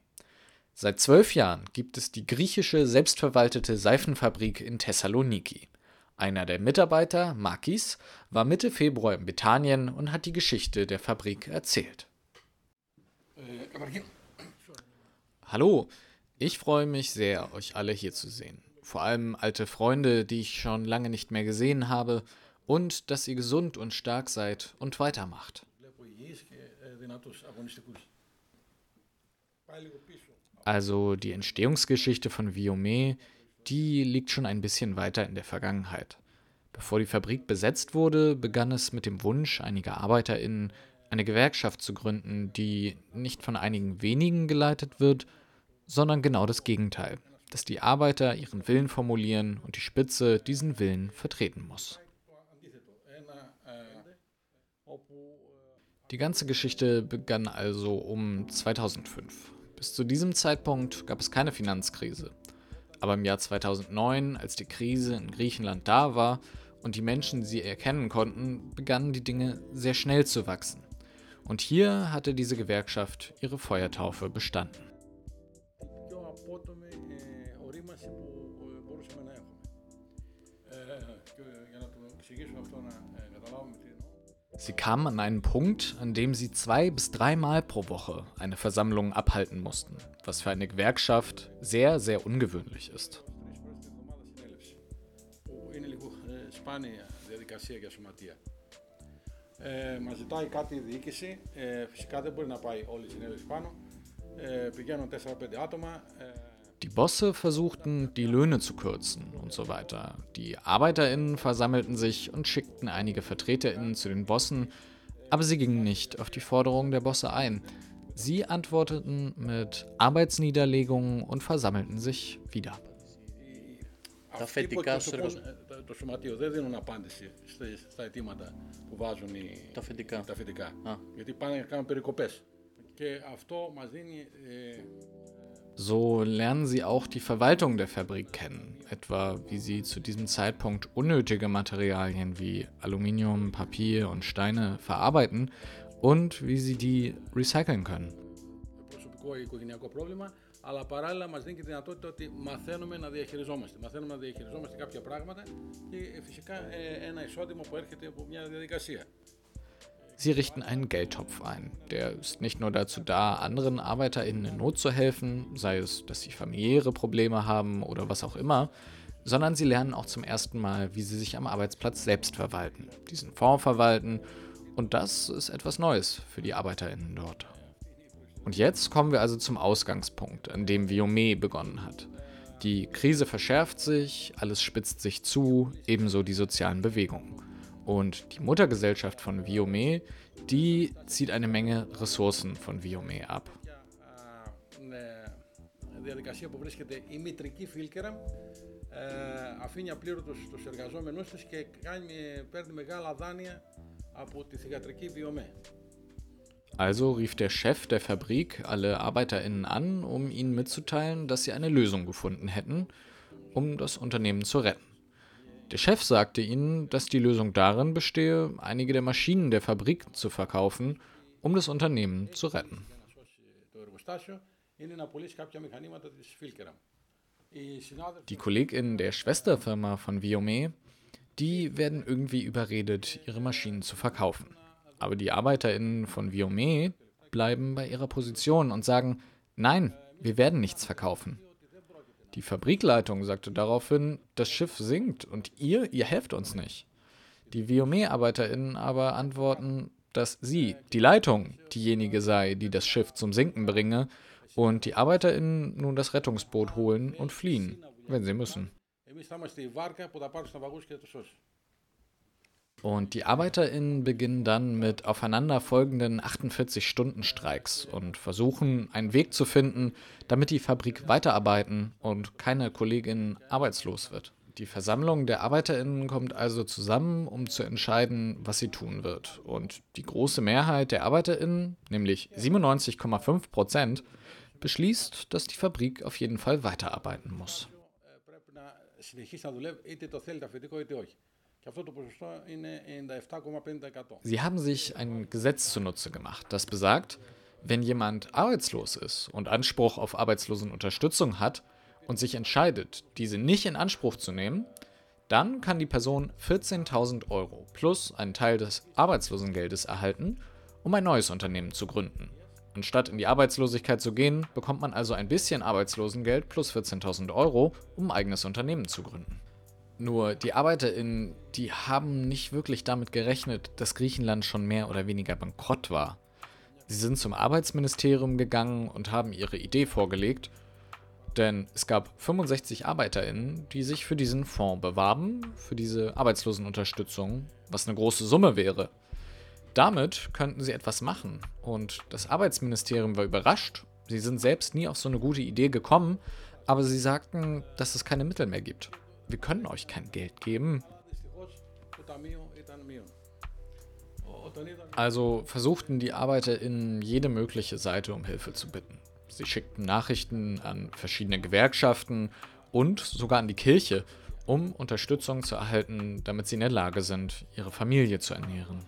Seit zwölf Jahren gibt es die griechische selbstverwaltete Seifenfabrik in Thessaloniki. Einer der Mitarbeiter, Makis, war Mitte Februar in Bethanien und hat die Geschichte der Fabrik erzählt. Hallo, ich freue mich sehr, euch alle hier zu sehen vor allem alte Freunde, die ich schon lange nicht mehr gesehen habe, und dass ihr gesund und stark seid und weitermacht. Also die Entstehungsgeschichte von Viome, die liegt schon ein bisschen weiter in der Vergangenheit. Bevor die Fabrik besetzt wurde, begann es mit dem Wunsch einiger Arbeiterinnen, eine Gewerkschaft zu gründen, die nicht von einigen wenigen geleitet wird, sondern genau das Gegenteil dass die Arbeiter ihren Willen formulieren und die Spitze diesen Willen vertreten muss. Die ganze Geschichte begann also um 2005. Bis zu diesem Zeitpunkt gab es keine Finanzkrise. Aber im Jahr 2009, als die Krise in Griechenland da war und die Menschen sie erkennen konnten, begannen die Dinge sehr schnell zu wachsen. Und hier hatte diese Gewerkschaft ihre Feuertaufe bestanden. Sie kamen an einen Punkt, an dem sie zwei bis dreimal pro Woche eine Versammlung abhalten mussten, was für eine Gewerkschaft sehr, sehr ungewöhnlich ist. Ε, μας ζητάει κάτι η διοίκηση. Ε, φυσικά δεν μπορεί να πάει όλη η συνέλευση πάνω. Ε, πηγαίνουν 4-5 άτομα. Ε, die Bosse versuchten, die Löhne zu kürzen und so weiter. Die Arbeiterinnen versammelten sich und schickten einige Vertreterinnen zu den Bossen, aber sie gingen nicht auf die Forderungen der Bosse ein. Sie antworteten mit Arbeitsniederlegungen und versammelten sich wieder. Τα αφεντικά στο Το σωματείο δεν δίνουν απάντηση στα αιτήματα που βάζουν οι, τα αφεντικά. Τα αφεντικά. Γιατί πάνε να κάνουν περικοπές. Και αυτό μας δίνει ε, so lernen sie auch die Verwaltung der Fabrik kennen, etwa wie sie zu diesem Zeitpunkt unnötige Materialien wie Aluminium, Papier und Steine verarbeiten und wie sie die recyceln können. αλλά παράλληλα μας δίνει και τη δυνατότητα ότι μαθαίνουμε να διαχειριζόμαστε. Μαθαίνουμε να διαχειριζόμαστε κάποια πράγματα και φυσικά ένα εισόδημα που έρχεται από μια διαδικασία. Sie richten einen Geldtopf ein. Der ist nicht nur dazu da, anderen ArbeiterInnen in Not zu helfen, sei es, dass sie familiäre Probleme haben oder was auch immer, sondern sie lernen auch zum ersten Mal, wie sie sich am Arbeitsplatz selbst verwalten, diesen Fonds verwalten und das ist etwas Neues für die ArbeiterInnen dort. Und jetzt kommen wir also zum Ausgangspunkt, an dem Viome begonnen hat. Die Krise verschärft sich, alles spitzt sich zu, ebenso die sozialen Bewegungen. Und die Muttergesellschaft von Viome, die zieht eine Menge Ressourcen von Viome ab. διαδικασία που βρίσκεται η μητρική φίλκερα ε, αφήνει απλήρωτους τους εργαζόμενους της και κάνει, παίρνει μεγάλα δάνεια από τη θηγατρική βιομέ. Also rief der Chef der Fabrik alle ArbeiterInnen an, um ihnen mitzuteilen, dass sie eine Lösung gefunden hätten, um das Unternehmen zu retten. Der Chef sagte ihnen, dass die Lösung darin bestehe, einige der Maschinen der Fabrik zu verkaufen, um das Unternehmen zu retten. Die KollegInnen der Schwesterfirma von Viome, die werden irgendwie überredet, ihre Maschinen zu verkaufen. Aber die ArbeiterInnen von Viome bleiben bei ihrer Position und sagen, nein, wir werden nichts verkaufen. Die Fabrikleitung sagte daraufhin, das Schiff sinkt und ihr, ihr helft uns nicht. Die Viome-ArbeiterInnen aber antworten, dass sie, die Leitung, diejenige sei, die das Schiff zum Sinken bringe und die ArbeiterInnen nun das Rettungsboot holen und fliehen, wenn sie müssen. Und die ArbeiterInnen beginnen dann mit aufeinanderfolgenden 48-Stunden-Streiks und versuchen, einen Weg zu finden, damit die Fabrik weiterarbeiten und keine Kollegin arbeitslos wird. Die Versammlung der ArbeiterInnen kommt also zusammen, um zu entscheiden, was sie tun wird. Und die große Mehrheit der ArbeiterInnen, nämlich 97,5 Prozent, beschließt, dass die Fabrik auf jeden Fall weiterarbeiten muss. Sie haben sich ein Gesetz zunutze gemacht, das besagt, wenn jemand arbeitslos ist und Anspruch auf Arbeitslosenunterstützung hat und sich entscheidet, diese nicht in Anspruch zu nehmen, dann kann die Person 14.000 Euro plus einen Teil des Arbeitslosengeldes erhalten, um ein neues Unternehmen zu gründen. Anstatt in die Arbeitslosigkeit zu gehen, bekommt man also ein bisschen Arbeitslosengeld plus 14.000 Euro, um ein eigenes Unternehmen zu gründen. Nur die ArbeiterInnen, die haben nicht wirklich damit gerechnet, dass Griechenland schon mehr oder weniger bankrott war. Sie sind zum Arbeitsministerium gegangen und haben ihre Idee vorgelegt, denn es gab 65 ArbeiterInnen, die sich für diesen Fonds bewarben, für diese Arbeitslosenunterstützung, was eine große Summe wäre. Damit könnten sie etwas machen und das Arbeitsministerium war überrascht. Sie sind selbst nie auf so eine gute Idee gekommen, aber sie sagten, dass es keine Mittel mehr gibt wir können euch kein Geld geben. Also versuchten die ArbeiterInnen jede mögliche Seite um Hilfe zu bitten. Sie schickten Nachrichten an verschiedene Gewerkschaften und sogar an die Kirche, um Unterstützung zu erhalten, damit sie in der Lage sind, ihre Familie zu ernähren.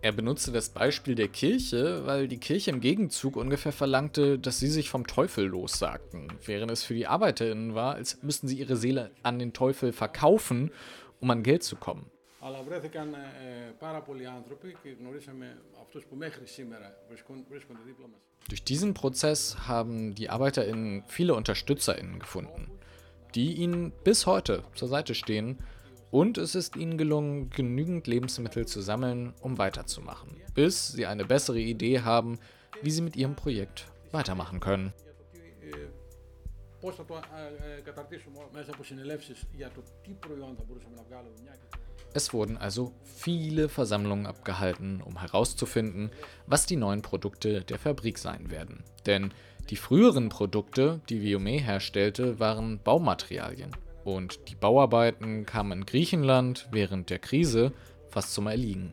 Er benutzte das Beispiel der Kirche, weil die Kirche im Gegenzug ungefähr verlangte, dass sie sich vom Teufel lossagten, während es für die ArbeiterInnen war, als müssten sie ihre Seele an den Teufel verkaufen, um an Geld zu kommen. Durch diesen Prozess haben die ArbeiterInnen viele UnterstützerInnen gefunden, die ihnen bis heute zur Seite stehen und es ist ihnen gelungen, genügend Lebensmittel zu sammeln, um weiterzumachen, bis sie eine bessere Idee haben, wie sie mit ihrem Projekt weitermachen können. Es wurden also viele Versammlungen abgehalten, um herauszufinden, was die neuen Produkte der Fabrik sein werden. Denn die früheren Produkte, die Viome herstellte, waren Baumaterialien und die Bauarbeiten kamen in Griechenland während der Krise fast zum Erliegen.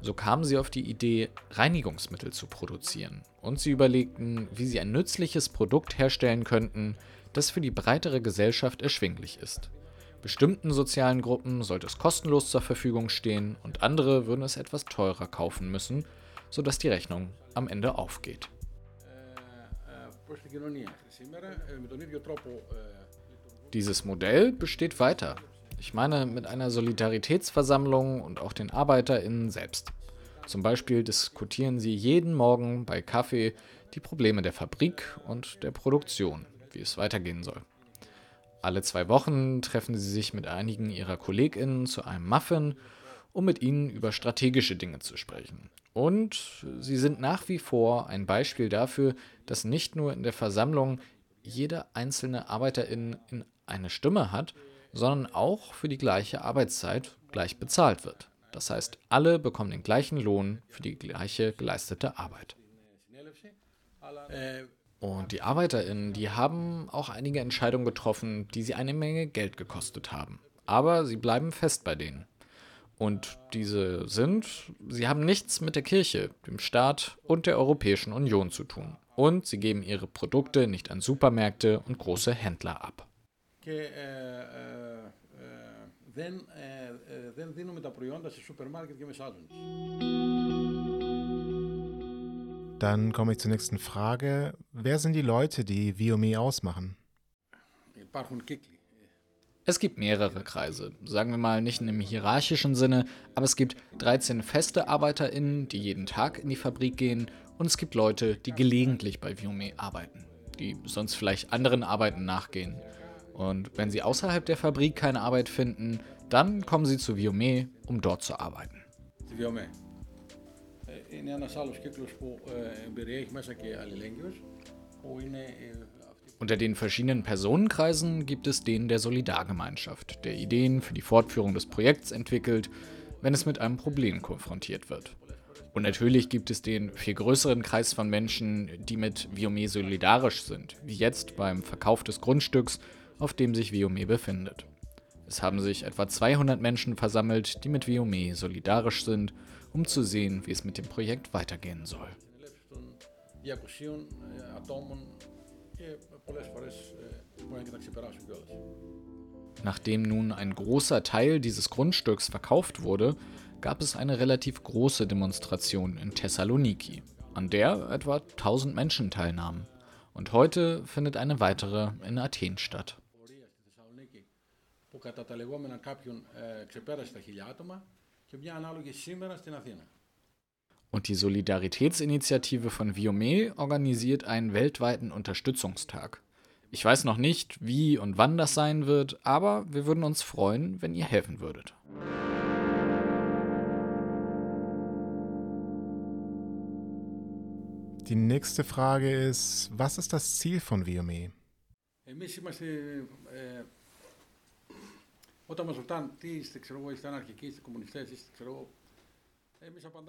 So kamen sie auf die Idee, Reinigungsmittel zu produzieren und sie überlegten, wie sie ein nützliches Produkt herstellen könnten, das für die breitere Gesellschaft erschwinglich ist. Bestimmten sozialen Gruppen sollte es kostenlos zur Verfügung stehen und andere würden es etwas teurer kaufen müssen, sodass die Rechnung am Ende aufgeht. Dieses Modell besteht weiter. Ich meine mit einer Solidaritätsversammlung und auch den ArbeiterInnen selbst. Zum Beispiel diskutieren sie jeden Morgen bei Kaffee die Probleme der Fabrik und der Produktion, wie es weitergehen soll. Alle zwei Wochen treffen sie sich mit einigen ihrer KollegInnen zu einem Muffin, um mit ihnen über strategische Dinge zu sprechen. Und sie sind nach wie vor ein Beispiel dafür, dass nicht nur in der Versammlung jede einzelne Arbeiterin in eine Stimme hat, sondern auch für die gleiche Arbeitszeit gleich bezahlt wird. Das heißt, alle bekommen den gleichen Lohn für die gleiche geleistete Arbeit. Und die ArbeiterInnen, die haben auch einige Entscheidungen getroffen, die sie eine Menge Geld gekostet haben. Aber sie bleiben fest bei denen. Und diese sind, sie haben nichts mit der Kirche, dem Staat und der Europäischen Union zu tun. Und sie geben ihre Produkte nicht an Supermärkte und große Händler ab και ε, ε, δεν, δεν δίνουμε τα προϊόντα σε σούπερ μάρκετ και μεσάζουν. Dann komme ich zur nächsten Frage. Wer sind die Leute, die Viome ausmachen? Es gibt mehrere Kreise, sagen wir mal nicht in einem hierarchischen Sinne, aber es gibt 13 feste ArbeiterInnen, die jeden Tag in die Fabrik gehen und es gibt Leute, die gelegentlich bei Viome arbeiten, die sonst vielleicht anderen Arbeiten nachgehen. Und wenn sie außerhalb der Fabrik keine Arbeit finden, dann kommen sie zu Viome, um dort zu arbeiten. Viome. Unter den verschiedenen Personenkreisen gibt es den der Solidargemeinschaft, der Ideen für die Fortführung des Projekts entwickelt, wenn es mit einem Problem konfrontiert wird. Und natürlich gibt es den viel größeren Kreis von Menschen, die mit Viome solidarisch sind, wie jetzt beim Verkauf des Grundstücks auf dem sich Viome befindet. Es haben sich etwa 200 Menschen versammelt, die mit Viome solidarisch sind, um zu sehen, wie es mit dem Projekt weitergehen soll. Nachdem nun ein großer Teil dieses Grundstücks verkauft wurde, gab es eine relativ große Demonstration in Thessaloniki, an der etwa 1000 Menschen teilnahmen. Und heute findet eine weitere in Athen statt Und die Solidaritätsinitiative von Viome organisiert einen weltweiten Unterstützungstag. Ich weiß noch nicht, wie und wann das sein wird, aber wir würden uns freuen, wenn ihr helfen würdet. Die nächste Frage ist, was ist das Ziel von Viome? Εμείς είμαστε, ε, όταν μας ρωτάνε τι είστε, ξέρω εγώ, είστε αναρχικοί, είστε κομμουνιστές, είστε, ξέρω εγώ,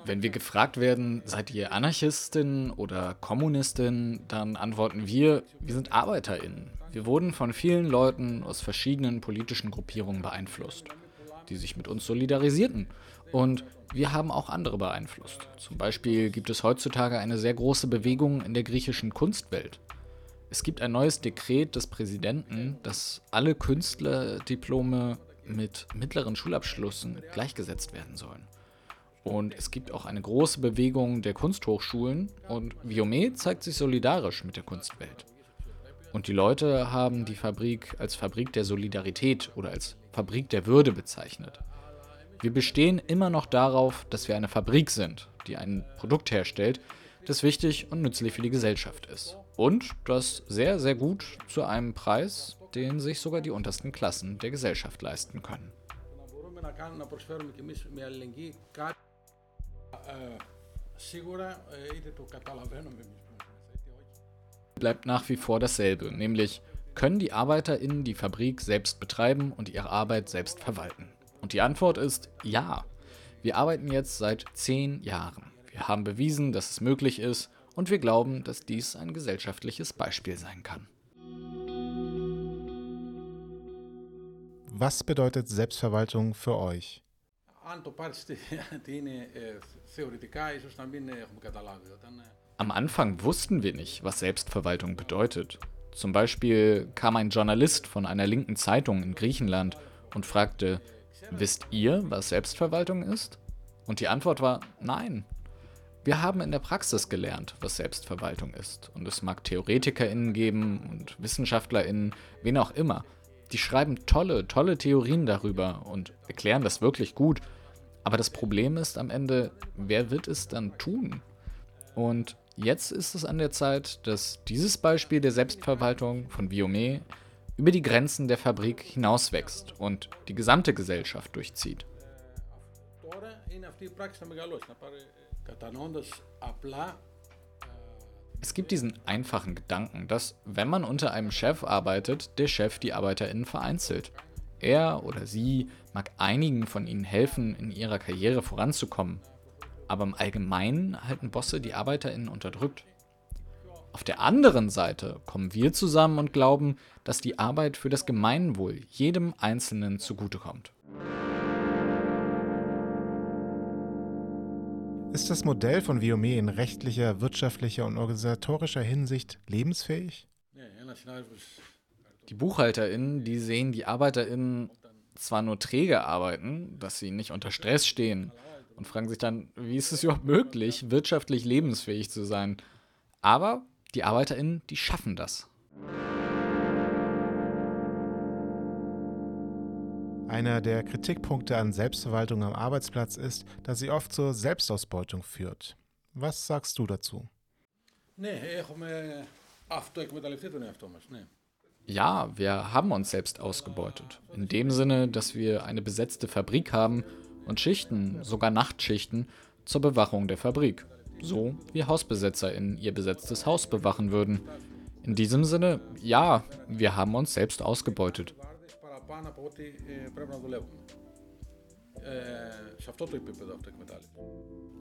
Wenn wir gefragt werden, seid ihr Anarchistin oder Kommunistin, dann antworten wir, wir sind Arbeiterinnen. Wir wurden von vielen Leuten aus verschiedenen politischen Gruppierungen beeinflusst, die sich mit uns solidarisierten. Und wir haben auch andere beeinflusst. Zum Beispiel gibt es heutzutage eine sehr große Bewegung in der griechischen Kunstwelt. Es gibt ein neues Dekret des Präsidenten, dass alle Künstlerdiplome mit mittleren Schulabschlüssen gleichgesetzt werden sollen. Und es gibt auch eine große Bewegung der Kunsthochschulen und Viome zeigt sich solidarisch mit der Kunstwelt. Und die Leute haben die Fabrik als Fabrik der Solidarität oder als Fabrik der Würde bezeichnet. Wir bestehen immer noch darauf, dass wir eine Fabrik sind, die ein Produkt herstellt, das wichtig und nützlich für die Gesellschaft ist. Und das sehr, sehr gut zu einem Preis, den sich sogar die untersten Klassen der Gesellschaft leisten können. Bleibt nach wie vor dasselbe, nämlich können die ArbeiterInnen die Fabrik selbst betreiben und ihre Arbeit selbst verwalten? Und die Antwort ist ja. Wir arbeiten jetzt seit zehn Jahren. Wir haben bewiesen, dass es möglich ist und wir glauben, dass dies ein gesellschaftliches Beispiel sein kann. Was bedeutet Selbstverwaltung für euch? Am Anfang wussten wir nicht, was Selbstverwaltung bedeutet. Zum Beispiel kam ein Journalist von einer linken Zeitung in Griechenland und fragte, wisst ihr, was Selbstverwaltung ist? Und die Antwort war nein. Wir haben in der Praxis gelernt, was Selbstverwaltung ist. Und es mag TheoretikerInnen geben und WissenschaftlerInnen, wen auch immer. Die schreiben tolle, tolle Theorien darüber und erklären das wirklich gut. Aber das Problem ist am Ende, wer wird es dann tun? Und jetzt ist es an der Zeit, dass dieses Beispiel der Selbstverwaltung von Viome über die Grenzen der Fabrik hinauswächst und die gesamte Gesellschaft durchzieht. Es gibt diesen einfachen Gedanken, dass wenn man unter einem Chef arbeitet, der Chef die ArbeiterInnen vereinzelt. Er oder sie mag einigen von ihnen helfen, in ihrer Karriere voranzukommen. Aber im Allgemeinen halten Bosse die ArbeiterInnen unterdrückt. Auf der anderen Seite kommen wir zusammen und glauben, dass die Arbeit für das Gemeinwohl jedem Einzelnen zugutekommt. Ist das Modell von Viome in rechtlicher, wirtschaftlicher und organisatorischer Hinsicht lebensfähig? Die BuchhalterInnen, die sehen die ArbeiterInnen zwar nur träge arbeiten, dass sie nicht unter Stress stehen und fragen sich dann, wie ist es überhaupt möglich, wirtschaftlich lebensfähig zu sein? Aber die ArbeiterInnen, die schaffen das. Einer der Kritikpunkte an Selbstverwaltung am Arbeitsplatz ist, dass sie oft zur Selbstausbeutung führt. Was sagst du dazu? Ja, wir haben uns selbst ausgebeutet. In dem Sinne, dass wir eine besetzte Fabrik haben und Schichten, sogar Nachtschichten, zur Bewachung der Fabrik. So wie HausbesetzerInnen ihr besetztes Haus bewachen würden. In diesem Sinne, ja, wir haben uns selbst ausgebeutet παραπάνω από ό,τι ε, πρέπει να δουλεύουμε. Ε, σε αυτό το επίπεδο αυτοεκμετάλλευση.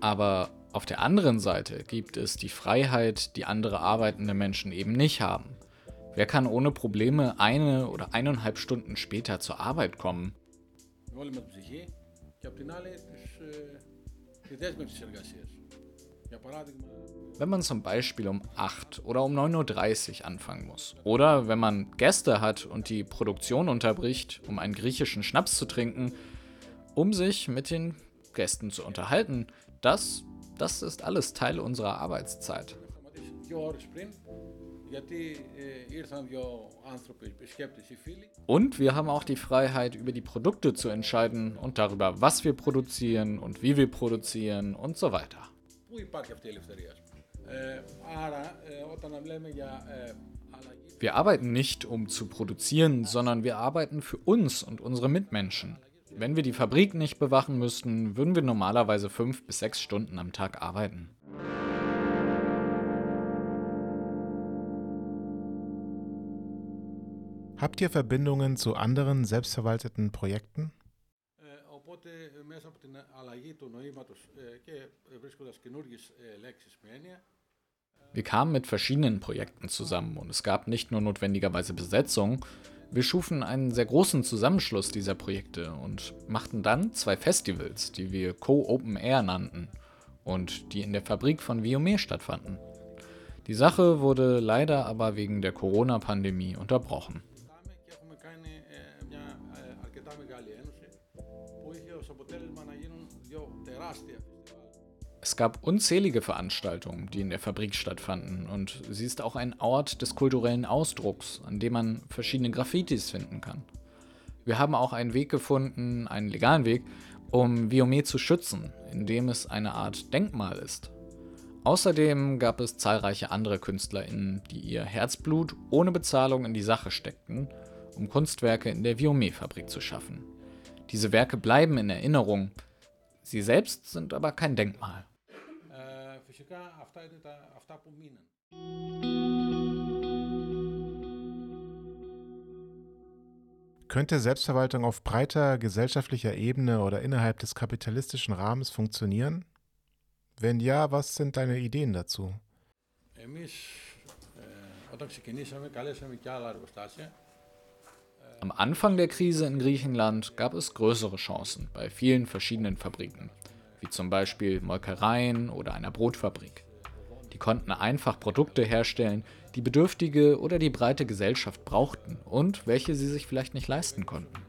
Aber auf der anderen Seite gibt es die Freiheit, die andere arbeitende Menschen eben nicht haben. Wer kann ohne Probleme eine oder eineinhalb Stunden später zur Arbeit kommen? Με όλη με την ψυχή και απ' την άλλη της, ε, τη δέσμευση της εργασίας. Wenn man zum Beispiel um 8 oder um 9.30 Uhr anfangen muss. Oder wenn man Gäste hat und die Produktion unterbricht, um einen griechischen Schnaps zu trinken, um sich mit den Gästen zu unterhalten. Das, das ist alles Teil unserer Arbeitszeit. Und wir haben auch die Freiheit, über die Produkte zu entscheiden und darüber, was wir produzieren und wie wir produzieren und so weiter. Πού υπάρχει αυτή η ελευθερία, ας πούμε. Ε, άρα, ε, όταν λέμε για ε, αλλαγή Wir arbeiten nicht, um zu produzieren, sondern wir arbeiten für uns und unsere Mitmenschen. Wenn wir die Fabrik nicht bewachen müssten, würden wir normalerweise fünf bis sechs Stunden am Tag arbeiten. Habt ihr Verbindungen zu anderen selbstverwalteten Projekten? Ε, οπότε ε, μέσα από την αλλαγή του νοήματος ε, και ε, βρίσκοντας καινούργιες ε, λέξεις με έννοια, Wir kamen mit verschiedenen Projekten zusammen und es gab nicht nur notwendigerweise Besetzung, wir schufen einen sehr großen Zusammenschluss dieser Projekte und machten dann zwei Festivals, die wir Co-Open Air nannten und die in der Fabrik von Viome stattfanden. Die Sache wurde leider aber wegen der Corona-Pandemie unterbrochen. Es gab unzählige Veranstaltungen, die in der Fabrik stattfanden, und sie ist auch ein Ort des kulturellen Ausdrucks, an dem man verschiedene Graffitis finden kann. Wir haben auch einen Weg gefunden, einen legalen Weg, um Viome zu schützen, indem es eine Art Denkmal ist. Außerdem gab es zahlreiche andere KünstlerInnen, die ihr Herzblut ohne Bezahlung in die Sache steckten, um Kunstwerke in der Viome-Fabrik zu schaffen. Diese Werke bleiben in Erinnerung, sie selbst sind aber kein Denkmal. Ε, φυσικά αυτά είναι τα, αυτά που μείναν. Könnte Selbstverwaltung auf breiter gesellschaftlicher Ebene oder innerhalb des kapitalistischen Rahmens funktionieren? Wenn ja, was sind deine Ideen dazu? Εμείς ε, όταν ξεκινήσαμε καλέσαμε και άλλα εργοστάσια Am Anfang der Krise in Griechenland gab es größere Chancen bei vielen verschiedenen Fabriken, wie zum Beispiel Molkereien oder einer Brotfabrik. Die konnten einfach Produkte herstellen, die Bedürftige oder die breite Gesellschaft brauchten und welche sie sich vielleicht nicht leisten konnten.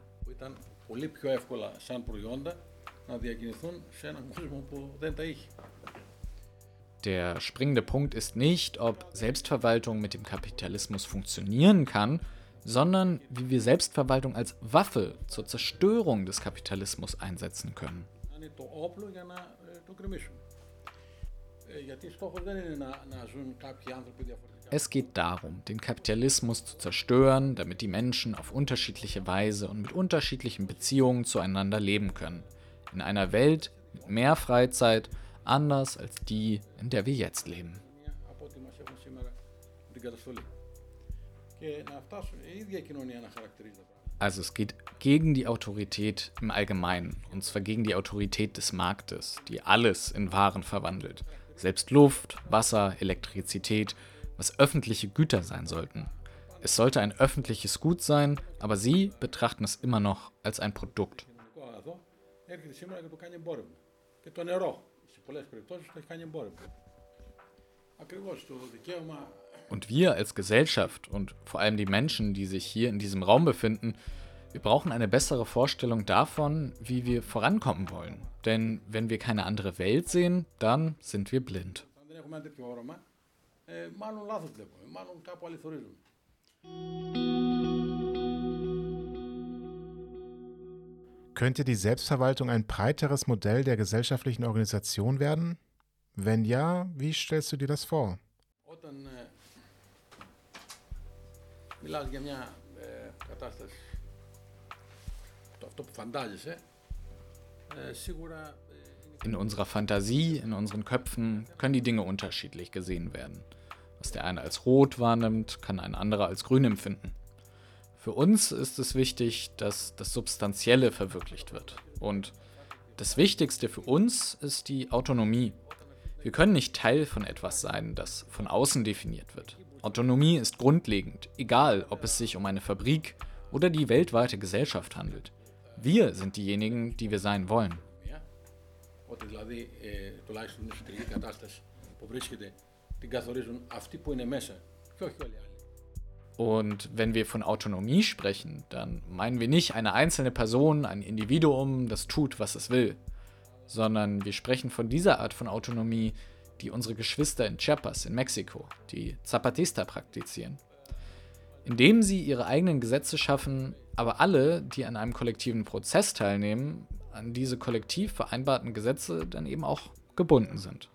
Der springende Punkt ist nicht, ob Selbstverwaltung mit dem Kapitalismus funktionieren kann, sondern wie wir Selbstverwaltung als Waffe zur Zerstörung des Kapitalismus einsetzen können Να είναι το όπλο για να ε, το κρεμίσουν. Ε, γιατί στόχος δεν είναι να, να ζουν κάποιοι άνθρωποι διαφορετικά. Es geht darum, den Kapitalismus zu zerstören, damit die Menschen auf unterschiedliche Weise und mit unterschiedlichen Beziehungen zueinander leben können. In einer Welt mit mehr Freizeit, anders als die, in der wir jetzt leben. από ό,τι μας έχουν σήμερα την καταστολή. Και να φτάσουν η ίδια η κοινωνία να χαρακτηρίζει τα πράγματα. Also es geht gegen die Autorität im Allgemeinen, und zwar gegen die Autorität des Marktes, die alles in Waren verwandelt. Selbst Luft, Wasser, Elektrizität, was öffentliche Güter sein sollten. Es sollte ein öffentliches Gut sein, aber sie betrachten es immer noch als ein Produkt. κοινωνικό αγαθό έρχεται σήμερα και το κάνει εμπόρευμα. Και το νερό, σε πολλές περιπτώσεις, το έχει κάνει εμπόρευμα. Ακριβώς το δικαίωμα Und wir als Gesellschaft und vor allem die Menschen, die sich hier in diesem Raum befinden, wir brauchen eine bessere Vorstellung davon, wie wir vorankommen wollen. Denn wenn wir keine andere Welt sehen, dann sind wir blind. αν δεν έχουμε ένα τέτοιο όρομα, ε, μάλλον λάθος βλέπουμε, μάλλον κάπου αληθορίζουμε. Könnte die Selbstverwaltung ein breiteres Modell der gesellschaftlichen Organisation werden? Wenn ja, wie stellst du dir das vor? Όταν ε, μιλάς για μια ε, κατάσταση, το αυτό που φαντάζεσαι, ε, σίγουρα ε, είναι in unserer Fantasie, in unseren Köpfen können die Dinge unterschiedlich gesehen werden. Was der eine als rot wahrnimmt, kann ein anderer als grün empfinden. Für uns ist es wichtig, dass das Substanzielle verwirklicht wird. Und das Wichtigste für uns ist die Autonomie. Wir können nicht Teil von etwas sein, das von außen definiert wird. Autonomie ist grundlegend, egal ob es sich um eine Fabrik oder die weltweite Gesellschaft handelt. Wir sind diejenigen, die wir sein wollen. Ότι δηλαδή ε, τουλάχιστον στην εσωτερική κατάσταση που βρίσκεται την καθορίζουν αυτοί που είναι μέσα και όχι όλοι οι άλλοι. Und wenn wir von Autonomie sprechen, dann meinen wir nicht eine einzelne Person, ein Individuum, das tut, was es will, sondern wir sprechen von dieser Art von Autonomie, die unsere Geschwister in Chiapas in Mexiko, die Zapatista, praktizieren. Indem sie ihre eigenen Gesetze schaffen, aber alle, die an einem kollektiven Prozess teilnehmen, an diese kollektiv vereinbarten Gesetze dann eben auch gebunden sind.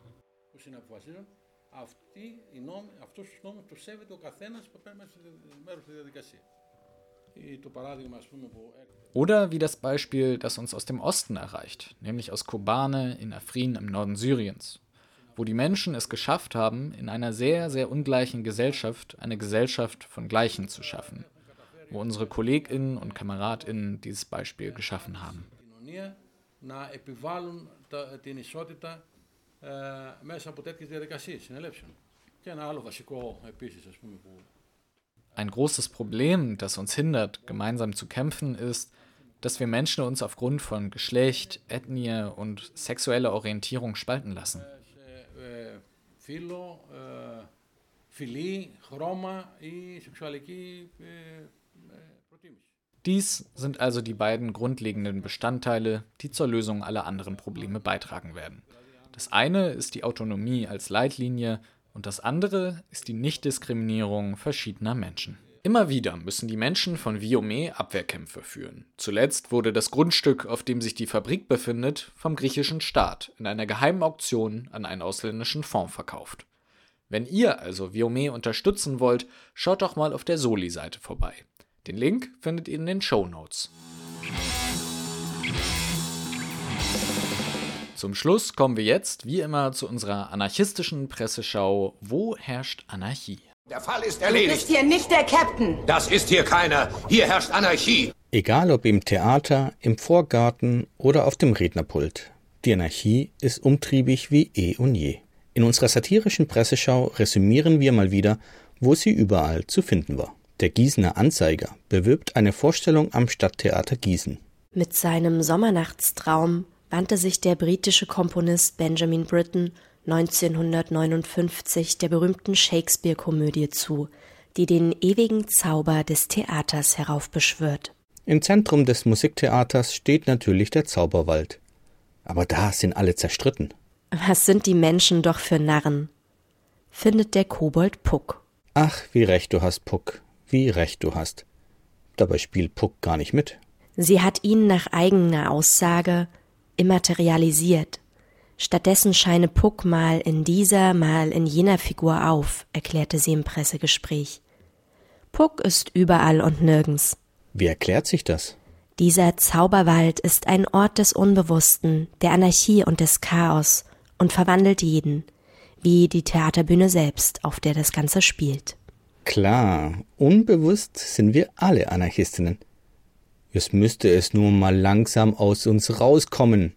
Oder wie das Beispiel, das uns aus dem Osten erreicht, nämlich aus Kobane in Afrin im Norden Syriens wo die Menschen es geschafft haben, in einer sehr, sehr ungleichen Gesellschaft eine Gesellschaft von Gleichen zu schaffen, wo unsere Kolleginnen und Kameradinnen dieses Beispiel geschaffen haben. Ein großes Problem, das uns hindert, gemeinsam zu kämpfen, ist, dass wir Menschen uns aufgrund von Geschlecht, Ethnie und sexueller Orientierung spalten lassen Φύλλο, φιλή, χρώμα ή σεξουαλική προτίμηση. Dies sind also die beiden grundlegenden Bestandteile, die zur Lösung aller anderen Probleme beitragen werden. Das eine ist die Autonomie als Leitlinie und das andere ist die Nichtdiskriminierung verschiedener Menschen. Immer wieder müssen die Menschen von Viome Abwehrkämpfe führen. Zuletzt wurde das Grundstück, auf dem sich die Fabrik befindet, vom griechischen Staat in einer geheimen Auktion an einen ausländischen Fonds verkauft. Wenn ihr also Viome unterstützen wollt, schaut doch mal auf der Soli-Seite vorbei. Den Link findet ihr in den Show Notes. Zum Schluss kommen wir jetzt, wie immer, zu unserer anarchistischen Presseschau Wo herrscht Anarchie? Der Fall ist Du erledigt. bist hier nicht der Captain. Das ist hier keiner. Hier herrscht Anarchie. Egal ob im Theater, im Vorgarten oder auf dem Rednerpult. Die Anarchie ist umtriebig wie eh und je. In unserer satirischen Presseschau resümieren wir mal wieder, wo sie überall zu finden war. Der Gießener Anzeiger bewirbt eine Vorstellung am Stadttheater Gießen. Mit seinem Sommernachtstraum wandte sich der britische Komponist Benjamin Britten 1959 der berühmten Shakespeare-Komödie zu, die den ewigen Zauber des Theaters heraufbeschwört. Im Zentrum des Musiktheaters steht natürlich der Zauberwald. Aber da sind alle zerstritten. Was sind die Menschen doch für Narren? findet der Kobold Puck. Ach, wie recht du hast, Puck, wie recht du hast. Dabei spielt Puck gar nicht mit. Sie hat ihn nach eigener Aussage immaterialisiert. Stattdessen scheine Puck mal in dieser, mal in jener Figur auf, erklärte sie im Pressegespräch. Puck ist überall und nirgends. Wie erklärt sich das? Dieser Zauberwald ist ein Ort des Unbewussten, der Anarchie und des Chaos und verwandelt jeden, wie die Theaterbühne selbst, auf der das Ganze spielt. Klar, unbewusst sind wir alle Anarchistinnen. Jetzt müsste es nur mal langsam aus uns rauskommen.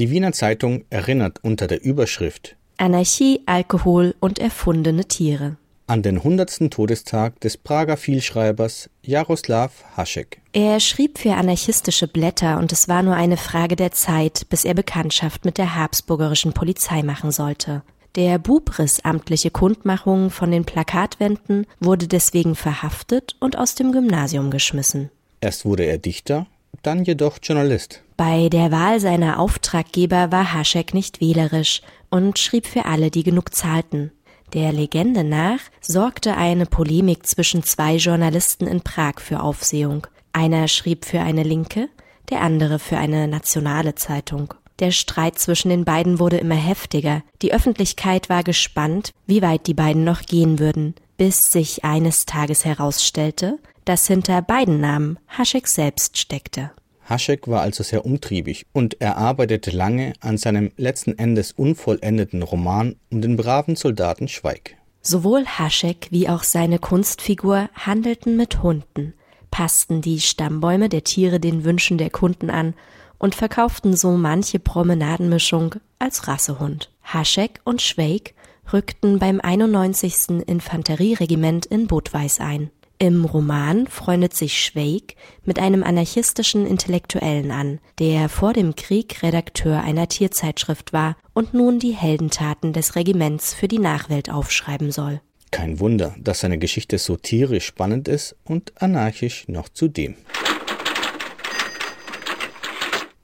Die Wiener Zeitung erinnert unter der Überschrift Anarchie, Alkohol und erfundene Tiere. an den 100. Todestag des Prager Vielschreibers Jaroslav Hašek. Er schrieb für anarchistische Blätter und es war nur eine Frage der Zeit, bis er Bekanntschaft mit der habsburgerischen Polizei machen sollte. Der Bub riss amtliche Kundmachungen von den Plakatwänden, wurde deswegen verhaftet und aus dem Gymnasium geschmissen. Erst wurde er Dichter, dann jedoch Journalist. Bei der Wahl seiner Auftraggeber war Haschek nicht wählerisch und schrieb für alle, die genug zahlten. Der Legende nach sorgte eine Polemik zwischen zwei Journalisten in Prag für Aufsehung. Einer schrieb für eine linke, der andere für eine nationale Zeitung. Der Streit zwischen den beiden wurde immer heftiger. Die Öffentlichkeit war gespannt, wie weit die beiden noch gehen würden, bis sich eines Tages herausstellte, dass hinter beiden Namen Haschek selbst steckte. Haschek war also sehr umtriebig und er arbeitete lange an seinem letzten Endes unvollendeten Roman um den braven Soldaten Schweig. Sowohl Haschek wie auch seine Kunstfigur handelten mit Hunden, passten die Stammbäume der Tiere den Wünschen der Kunden an und verkauften so manche Promenadenmischung als Rassehund. Haschek und Schweig rückten beim 91. Infanterieregiment in Budweis ein. Im Roman freundet sich Schweig mit einem anarchistischen Intellektuellen an, der vor dem Krieg Redakteur einer Tierzeitschrift war und nun die Heldentaten des Regiments für die Nachwelt aufschreiben soll. Kein Wunder, dass seine Geschichte so tierisch spannend ist und anarchisch noch zudem.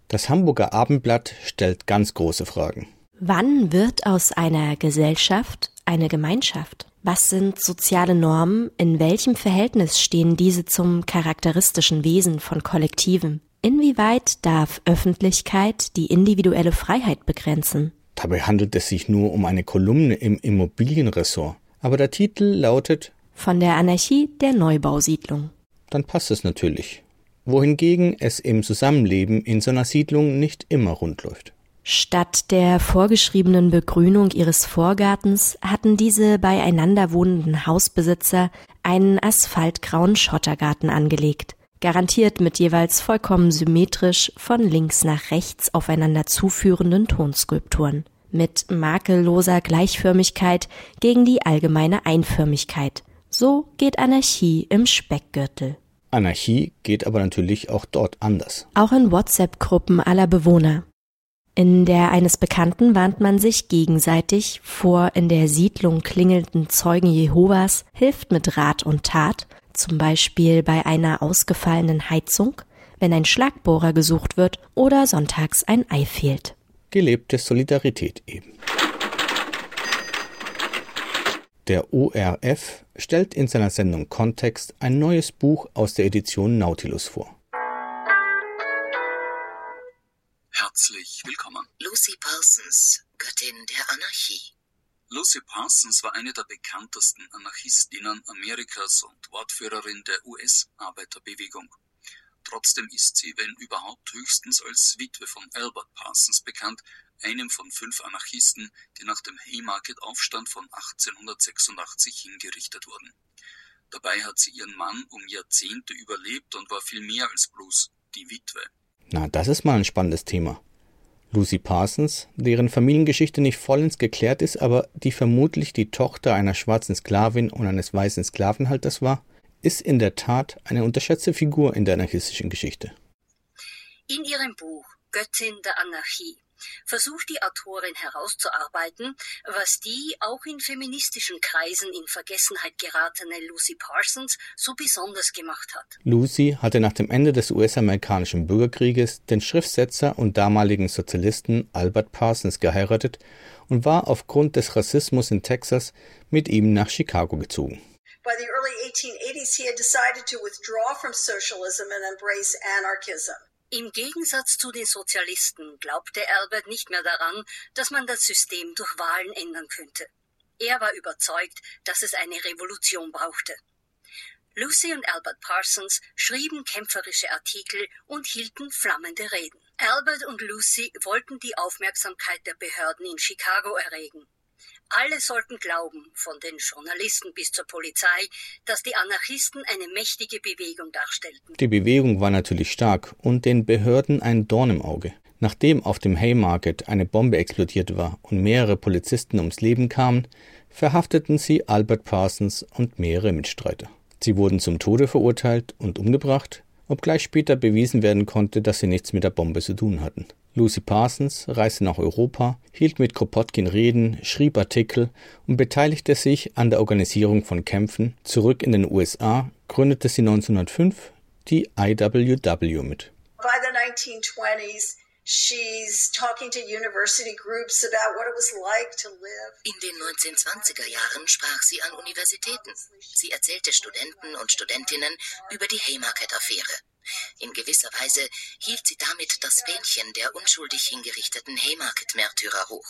Das Hamburger Abendblatt stellt ganz große Fragen. Wann wird aus einer Gesellschaft eine Gemeinschaft? Was sind soziale Normen? In welchem Verhältnis stehen diese zum charakteristischen Wesen von Kollektiven? Inwieweit darf Öffentlichkeit die individuelle Freiheit begrenzen? Dabei handelt es sich nur um eine Kolumne im Immobilienressort. Aber der Titel lautet Von der Anarchie der Neubausiedlung. Dann passt es natürlich. Wohingegen es im Zusammenleben in so einer Siedlung nicht immer rund läuft. Statt der vorgeschriebenen Begrünung ihres Vorgartens hatten diese beieinander wohnenden Hausbesitzer einen asphaltgrauen Schottergarten angelegt, garantiert mit jeweils vollkommen symmetrisch von links nach rechts aufeinander zuführenden Tonskulpturen, mit makelloser Gleichförmigkeit gegen die allgemeine Einförmigkeit. So geht Anarchie im Speckgürtel. Anarchie geht aber natürlich auch dort anders. Auch in WhatsApp-Gruppen aller Bewohner. In der eines Bekannten warnt man sich gegenseitig vor in der Siedlung klingelnden Zeugen Jehovas, hilft mit Rat und Tat, zum Beispiel bei einer ausgefallenen Heizung, wenn ein Schlagbohrer gesucht wird oder sonntags ein Ei fehlt. Gelebte Solidarität eben. Der ORF stellt in seiner Sendung Kontext ein neues Buch aus der Edition Nautilus vor. Herzlich willkommen. Lucy Parsons, Göttin der Anarchie. Lucy Parsons war eine der bekanntesten Anarchistinnen Amerikas und Wortführerin der US-Arbeiterbewegung. Trotzdem ist sie, wenn überhaupt, höchstens als Witwe von Albert Parsons bekannt, einem von fünf Anarchisten, die nach dem Haymarket-Aufstand von 1886 hingerichtet wurden. Dabei hat sie ihren Mann um Jahrzehnte überlebt und war viel mehr als bloß die Witwe. Na, das ist mal ein spannendes Thema. Lucy Parsons, deren Familiengeschichte nicht vollends geklärt ist, aber die vermutlich die Tochter einer schwarzen Sklavin und eines weißen Sklavenhalters war, ist in der Tat eine unterschätzte Figur in der anarchistischen Geschichte. In ihrem Buch Göttin der Anarchie versucht die Autorin herauszuarbeiten, was die auch in feministischen Kreisen in Vergessenheit geratene Lucy Parsons so besonders gemacht hat. Lucy hatte nach dem Ende des US-amerikanischen Bürgerkrieges den Schriftsetzer und damaligen Sozialisten Albert Parsons geheiratet und war aufgrund des Rassismus in Texas mit ihm nach Chicago gezogen. By the early 1880s, he had decided to withdraw from socialism and embrace anarchism. Im Gegensatz zu den Sozialisten glaubte Albert nicht mehr daran, dass man das System durch Wahlen ändern könnte. Er war überzeugt, dass es eine Revolution brauchte. Lucy und Albert Parsons schrieben kämpferische Artikel und hielten flammende Reden. Albert und Lucy wollten die Aufmerksamkeit der Behörden in Chicago erregen. Alle sollten glauben, von den Journalisten bis zur Polizei, dass die Anarchisten eine mächtige Bewegung darstellten. Die Bewegung war natürlich stark und den Behörden ein Dorn im Auge. Nachdem auf dem Haymarket eine Bombe explodiert war und mehrere Polizisten ums Leben kamen, verhafteten sie Albert Parsons und mehrere Mitstreiter. Sie wurden zum Tode verurteilt und umgebracht, obgleich später bewiesen werden konnte, dass sie nichts mit der Bombe zu tun hatten. Lucy Parsons reiste nach Europa, hielt mit Kropotkin Reden, schrieb Artikel und beteiligte sich an der Organisierung von Kämpfen. Zurück in den USA gründete sie 1905 die IWW mit. By the 1920s, she's talking to university groups about what it was like to live. In den 1920er Jahren sprach sie an Universitäten. Sie erzählte Studenten und Studentinnen über die Haymarket-Affäre. In gewisser Weise hielt sie damit das Fähnchen der unschuldig hingerichteten Haymarket-Märtyrer hoch.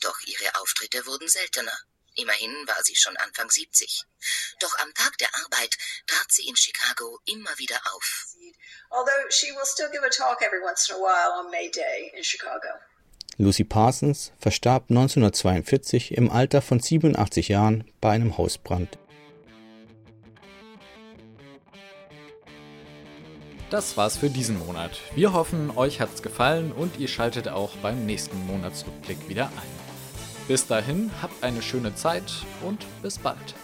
Doch ihre Auftritte wurden seltener. Immerhin war sie schon Anfang 70. Doch am Tag der Arbeit trat sie in Chicago immer wieder auf. Lucy Parsons verstarb 1942 im Alter von 87 Jahren bei einem Hausbrand. Das war's für diesen Monat. Wir hoffen, euch hat's gefallen und ihr schaltet auch beim nächsten Monatsrückblick wieder ein. Bis dahin, habt eine schöne Zeit und bis bald.